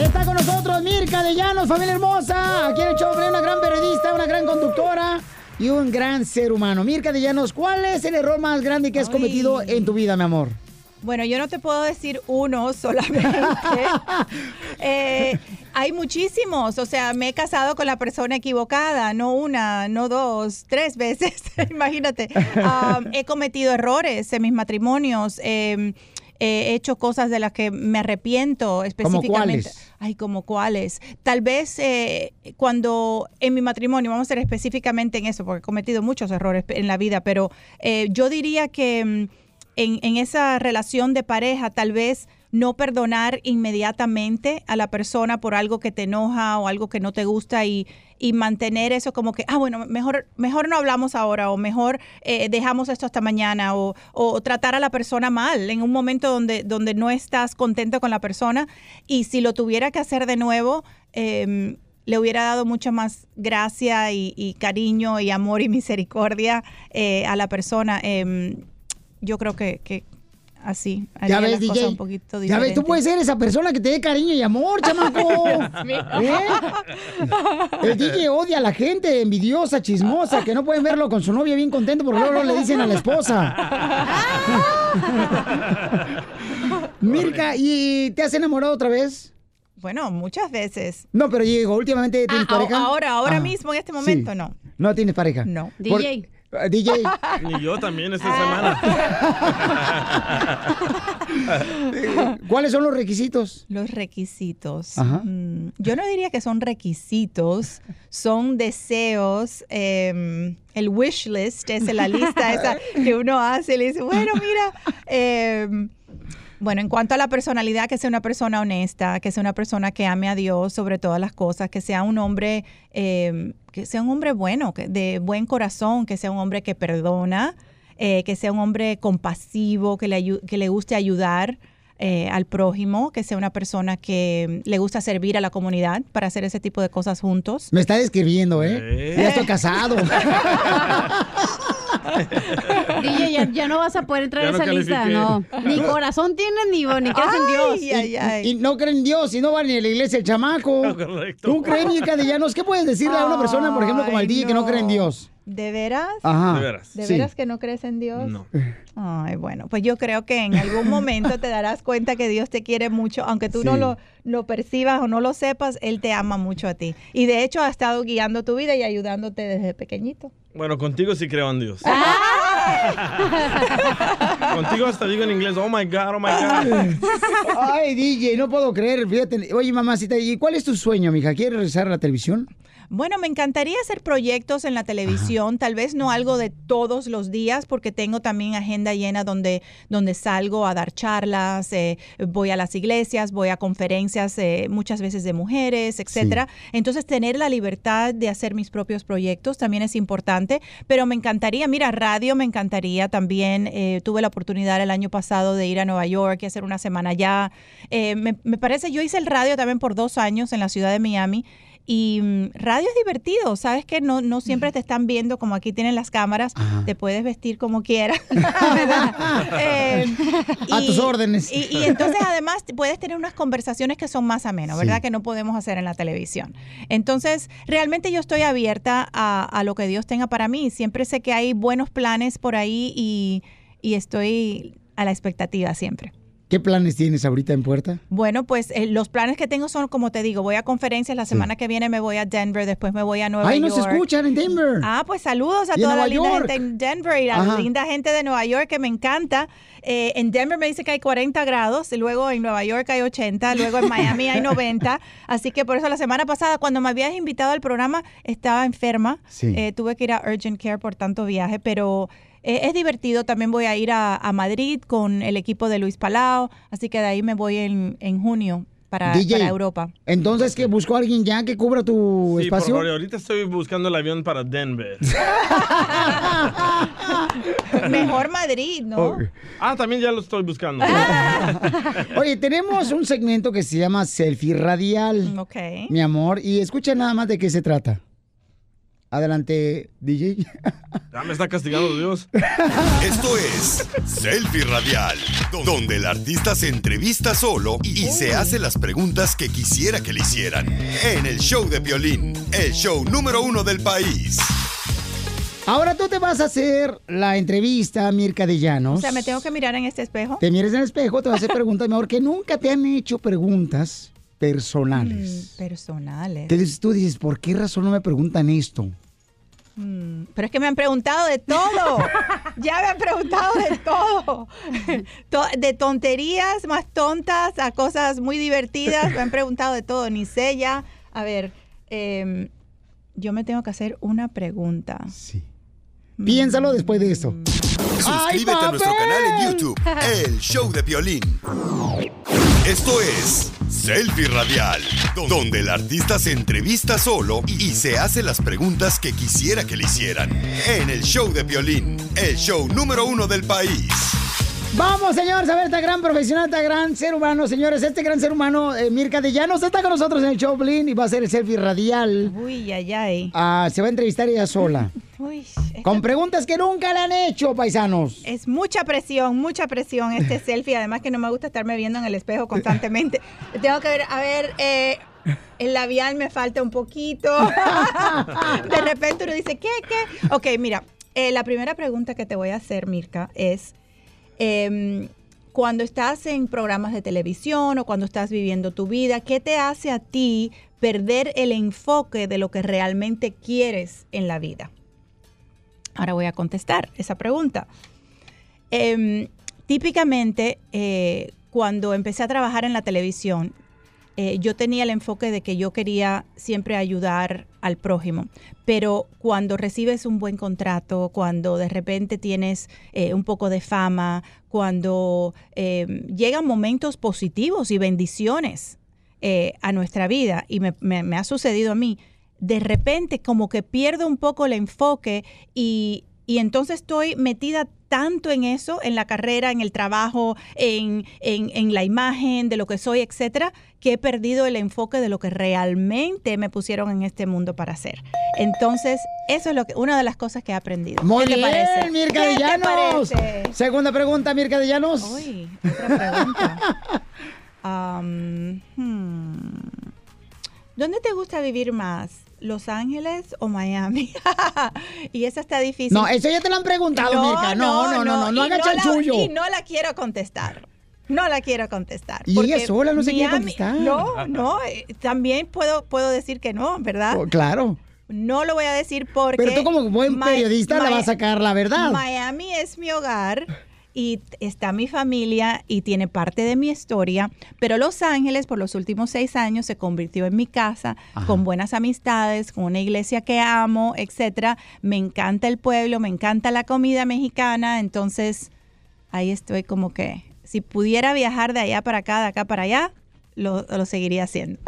Está con nosotros Mirka de Llanos, familia hermosa. Aquí en el show de Piolín, una gran periodista, una gran conductora y un gran ser humano. Mirka de Llanos, ¿cuál es el error más grande que has cometido en tu vida, mi amor? Bueno, yo no te puedo decir uno solamente. Eh, hay muchísimos. O sea, me he casado con la persona equivocada, no una, no dos, tres veces. Imagínate. Um, he cometido errores en mis matrimonios. eh, he hecho cosas de las que me arrepiento específicamente. cuáles? Ay, como cuáles. Tal vez eh, cuando en mi matrimonio, vamos a ser específicamente en eso, porque he cometido muchos errores en la vida, pero eh, yo diría que mm, en, en esa relación de pareja, tal vez no perdonar inmediatamente a la persona por algo que te enoja o algo que no te gusta y, y mantener eso como que, ah, bueno, mejor, mejor no hablamos ahora o mejor eh, dejamos esto hasta mañana o, o tratar a la persona mal en un momento donde, donde no estás contento con la persona y si lo tuviera que hacer de nuevo, em, le hubiera dado mucha más gracia y, y cariño y amor y misericordia eh, a la persona. Em, yo creo que, que así Ya ves, cosas DJ. un poquito Ya ves, tú puedes ser esa persona que te dé cariño y amor, chamaco. ¿Eh? El DJ odia a la gente envidiosa, chismosa, que no pueden verlo con su novia bien contento porque luego le dicen a la esposa. Mirka, ¿y te has enamorado otra vez? Bueno, muchas veces. No, pero digo, últimamente tienes Ah, pareja. ahora, ahora Ah, mismo, en este momento, sí. no. No tienes pareja. No. Por- DJ. Eh, DJ. Ni yo también esta semana. ¿Cuáles son los requisitos? Los requisitos. Ajá. Mm, yo no diría que son requisitos, son deseos. eh, el wish list es la lista esa que uno hace y le dice, bueno, mira. eh, bueno, en cuanto a la personalidad, que sea una persona honesta, que sea una persona que ame a Dios sobre todas las cosas, que sea un hombre, eh, que sea un hombre bueno, que, de buen corazón, que sea un hombre que perdona, eh, que sea un hombre compasivo, que le, que le guste ayudar eh, al prójimo, que sea una persona que le gusta servir a la comunidad para hacer ese tipo de cosas juntos. Me está describiendo, ¿eh? ¿Eh? Ya estoy casado. DJ, ya, ya no vas a poder entrar Ya en no esa lista, no. Ni corazón tienes, ni, ni crees en Dios. Y, y no creen en Dios y no van ni a la iglesia el chamaco. ¿Tú crees, Mirka de Llanos? ¿Qué puedes decirle a una persona, por ejemplo, como al DJ que no cree en. Dios? ¿De veras? Ajá. De veras. ¿De Sí. veras que no crees en Dios? No. Ay, bueno, pues yo creo que en algún momento te darás cuenta que Dios te quiere mucho, aunque tú no lo, lo percibas o no lo sepas, Él te ama mucho a ti. Y de hecho ha estado guiando tu vida y ayudándote desde pequeñito. Bueno, contigo sí creo en Dios. Contigo hasta digo en inglés, oh my God, oh my God. Ay, DJ, no puedo creer, fíjate. Oye, mamacita, ¿y cuál es tu sueño, mija? ¿Quieres regresar a la televisión? Bueno, me encantaría hacer proyectos en la televisión, tal vez no algo de todos los días, porque tengo también agenda llena donde, donde salgo a dar charlas, eh, voy a las iglesias, voy a conferencias eh, muchas veces de mujeres, etcétera. Entonces, tener la libertad de hacer mis propios proyectos también es importante, pero me encantaría, mira, radio me encantaría también. eh, tuve la oportunidad el año pasado de ir a Nueva York y hacer una semana allá. Eh, me, me parece, yo hice el radio también por dos años en la ciudad de Miami. Y mm, radio es divertido, sabes que no, no siempre te están viendo como aquí tienen las cámaras, te puedes vestir como quieras. Eh, A tus órdenes. Y, y entonces además puedes tener unas conversaciones que son más amenas, ¿verdad? Sí. Que no podemos hacer en la televisión. Entonces, realmente yo estoy abierta a, a lo que Dios tenga para mí. Siempre sé que hay buenos planes por ahí y, y estoy a la expectativa siempre. ¿Qué planes tienes ahorita en puerta? Bueno, pues eh, los planes que tengo son, como te digo, voy a conferencias, la semana que viene me voy a Denver, después me voy a Nueva Ay, York. nos escuchan en Denver. Ah, pues saludos a toda la linda gente en Denver y la Ajá. linda gente de Nueva York que me encanta. Eh, en Denver me dice que hay 40 grados, y luego en Nueva York hay 80, luego en Miami hay 90. Así que por eso la semana pasada, cuando me habías invitado al programa, estaba enferma. Sí. Eh, tuve que ir a Urgent Care por tanto viaje, pero eh, es divertido. También voy a ir a, a Madrid con el equipo de Luis Palau, así que de ahí me voy en, en junio para, DJ, para Europa. Entonces, que busco a alguien ya que cubra tu Sí, por espacio. favor, ahorita estoy buscando el avión para Denver. Mejor Madrid, ¿no? Ah, también ya lo estoy buscando. Oye, tenemos un segmento que se llama Selfie Radial. Ok. Mi amor, y escucha nada más de qué se trata. Adelante, DJ. Ya me está castigando Dios. Esto es Selfie Radial, donde el artista se entrevista solo y se hace las preguntas que quisiera que le hicieran. En el show de violín, el show número uno del país. Ahora tú te vas a hacer la entrevista, Mirka de O Llanos. sea, me tengo que mirar en este espejo. Te mires en el espejo, te vas a hacer preguntas, mi amor, que nunca te han hecho preguntas personales. Mm, personales. Dices- tú dices, ¿por qué razón no me preguntan esto? Mm, pero es que me han preguntado de todo. ya me han preguntado de todo. To- de tonterías más tontas a cosas muy divertidas. Me han preguntado de todo. Ni sé ya. A ver, em, yo me tengo que hacer una pregunta. Sí. Piénsalo después de esto. Suscríbete a nuestro canal en YouTube, El Show de Violín. Esto es Selfie Radial, donde el artista se entrevista solo y se hace las preguntas que quisiera que le hicieran. En el Show de Violín, el show número uno del país. Vamos, señores, a ver esta gran profesional, este gran ser humano, señores. Este gran ser humano, eh, Mirka de Llanos, está con nosotros en el show, Blin, y va a hacer el selfie radial. Uy, ay, ay. Ah, se va a entrevistar ella sola. Uy, Con preguntas que nunca le han hecho, paisanos. Es mucha presión, mucha presión este selfie. Además que no me gusta estarme viendo en el espejo constantemente. Tengo que ver, a ver, eh, el labial me falta un poquito. De repente uno dice, ¿qué, qué? Ok, mira, eh, la primera pregunta que te voy a hacer, Mirka, es... em, cuando estás en programas de televisión o cuando estás viviendo tu vida, ¿qué te hace a ti perder el enfoque de lo que realmente quieres en la vida? Ahora voy a contestar esa pregunta. Em, típicamente, eh, cuando empecé a trabajar en la televisión, eh, yo tenía el enfoque de que yo quería siempre ayudar al prójimo, pero cuando recibes un buen contrato, cuando de repente tienes eh, un poco de fama, cuando eh, llegan momentos positivos y bendiciones eh, a nuestra vida, y me- me ha sucedido a mí, de repente como que pierdo un poco el enfoque y, y entonces estoy metida tanto en eso, en la carrera, en el trabajo, en, en- en la imagen de lo que soy, etcétera, que he perdido el enfoque de lo que realmente me pusieron en este mundo para hacer. Entonces, eso es lo que, una de las cosas que he aprendido. Muy ¿Qué te parece? Mirka ¿Qué de te parece? Segunda pregunta, Mirka de Llanos. Uy, otra pregunta. Am, hmm. ¿Dónde te gusta vivir más? ¿Los Ángeles o Miami? y esa está difícil. No, eso ya te lo han preguntado, Mirka. No, no, no, no, no y hagas chanchullo. Y no la quiero contestar. No la quiero contestar. Y ella sola no se quiere Miami- contestar. No, no, eh, también puedo, puedo decir que no, ¿verdad? Oh, claro. No lo voy a decir porque... Pero tú como buen periodista la vas a sacar la verdad. Miami es mi hogar y está mi familia y tiene parte de mi historia, pero Los Ángeles por los últimos seis años se convirtió en mi casa Ajá. con buenas amistades, con una iglesia que amo, etcétera. Me encanta el pueblo, me encanta la comida mexicana, entonces ahí estoy como que si pudiera viajar de allá para acá, de acá para allá, lo, lo seguiría haciendo.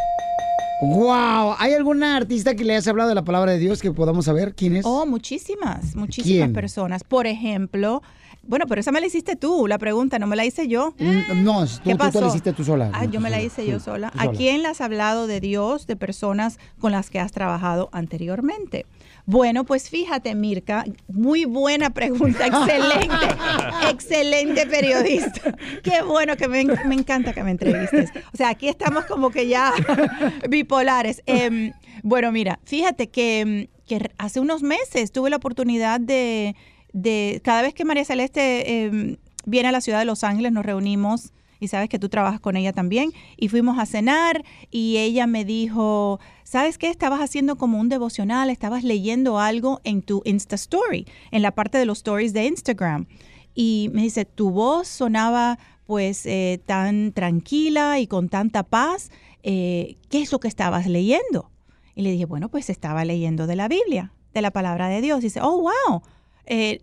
Wow, ¿hay alguna artista que le hayas hablado de la palabra de Dios que podamos saber quién es? Oh, muchísimas, muchísimas ¿Quién? personas. Por ejemplo, bueno, pero esa me la hiciste tú, la pregunta, no me la hice yo. Mm, No, tú, ¿Qué tú, la hiciste tú sola. Ah, No, yo me la hice yo sola. ¿A quién le has hablado de Dios, de personas con las que has trabajado anteriormente? Bueno, pues fíjate, Mirka, muy buena pregunta, excelente, excelente periodista. Qué bueno que me, me encanta que me entrevistes. O sea, aquí estamos como que ya bipolares. Em, bueno, mira, fíjate que, que hace unos meses tuve la oportunidad de, de cada vez que María Celeste em, viene a la ciudad de Los Ángeles, nos reunimos y sabes que tú trabajas con ella también, y fuimos a cenar y ella me dijo, ¿sabes qué? Estabas haciendo como un devocional, estabas leyendo algo en tu Insta Story, en la parte de los stories de Instagram. Y me dice, tu voz sonaba pues eh, tan tranquila y con tanta paz, eh, ¿qué es lo que estabas leyendo? Y le dije, bueno, pues estaba leyendo de la Biblia, de la palabra de Dios. Y dice, oh, wow. Eh,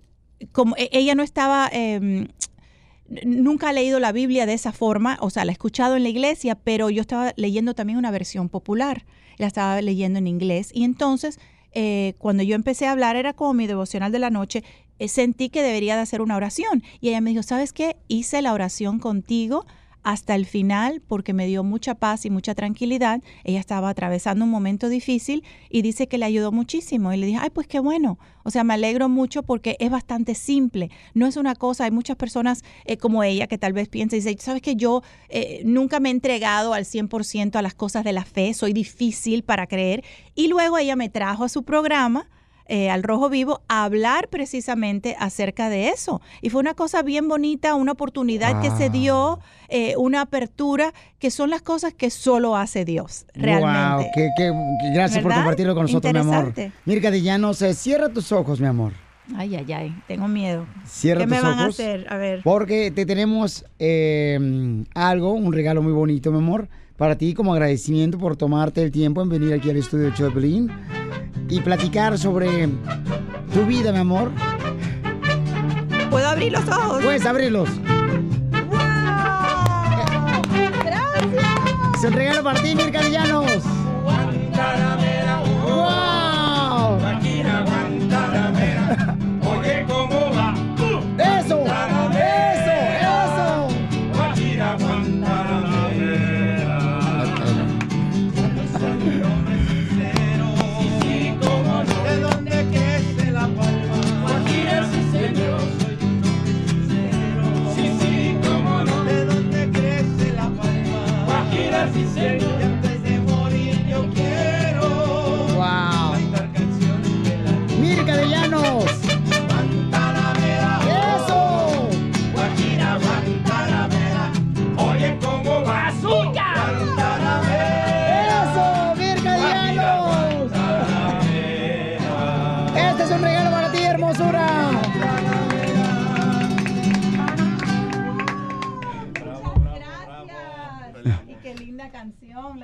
como e- ella no estaba, em, nunca ha leído la Biblia de esa forma, o sea, la he escuchado en la iglesia, pero yo estaba leyendo también una versión popular, la estaba leyendo en inglés. Y entonces, eh, cuando yo empecé a hablar, era como mi devocional de la noche, eh, sentí que debería de hacer una oración. Y ella me dijo, ¿sabes qué? Hice la oración contigo hasta el final porque me dio mucha paz y mucha tranquilidad. Ella estaba atravesando un momento difícil y dice que le ayudó muchísimo. Y le dije, ay, pues qué bueno. O sea, me alegro mucho porque es bastante simple. No es una cosa, hay muchas personas eh, como ella que tal vez piensa y dice, sabes que yo eh, nunca me he entregado al 100% a las cosas de la fe, soy difícil para creer. Y luego ella me trajo a su programa eh, al Rojo Vivo a hablar precisamente acerca de eso. Y fue una cosa bien bonita, una oportunidad que se dio, eh, una apertura, que son las cosas que solo hace Dios, realmente. Wow, qué- qué- qué- gracias por compartirlo con nosotros, mi amor. Mirka de Llanos, eh, cierra tus ojos, mi amor. Ay, ay, ay, tengo miedo. Cierra ¿Qué me tus van a ojos. hacer? A ver. Porque te tenemos eh, algo, un regalo muy bonito, mi amor, para ti como agradecimiento por tomarte el tiempo en venir aquí al estudio de Choplin y platicar sobre tu vida, mi amor. ¿Puedo abrir los ojos? Puedes abrirlos. Es un regalo para ti, Mirka. ¡Wow!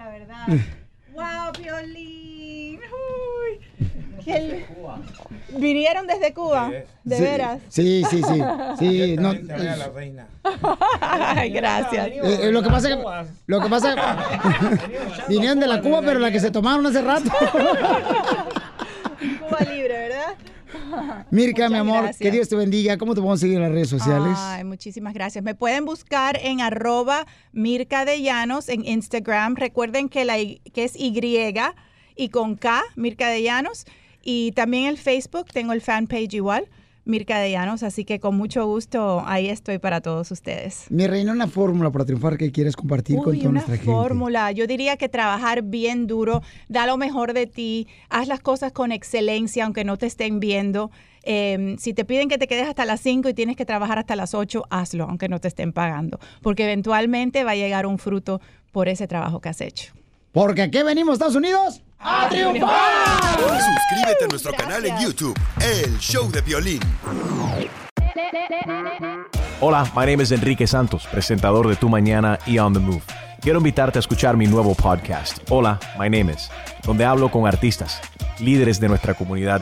La verdad. ¡Wow, Violín! Uy, ¿Vinieron desde Cuba? ¿De Sí, veras? Sí, sí, sí. sí no, la reina. Ay, gracias. eh, eh, lo que pasa que lo que pasa vinieron de la Cuba, pero la que se tomaron hace rato. Cuba libre, ¿verdad? Mirka, mi amor, gracias. que Dios te bendiga. ¿Cómo te podemos seguir en las redes sociales? Ay, muchísimas gracias. Me pueden buscar en arroba Mirka de Llanos en Instagram. Recuerden que, la, que es Y y con K, Mirka de Llanos. Y también el Facebook, tengo el fanpage igual, Mirka de Llanos. Así que con mucho gusto ahí estoy para todos ustedes. Mi reina, una fórmula para triunfar que quieres compartir con toda una nuestra gente. fórmula. Yo diría que trabajar bien duro, da lo mejor de ti, haz las cosas con excelencia, aunque no te estén viendo. Eh, si te piden que te quedes hasta las 5 y tienes que trabajar hasta las 8, hazlo, aunque no te estén pagando, porque eventualmente va a llegar un fruto por ese trabajo que has hecho. Porque aquí venimos, Estados Unidos, a triunfar. Suscríbete a nuestro canal en YouTube, El Show de Violín. Hola, my name is Enrique Santos, presentador de Tu Mañana y On the Move. Quiero invitarte a escuchar mi nuevo podcast, Hola, my name is, donde hablo con artistas, líderes de nuestra comunidad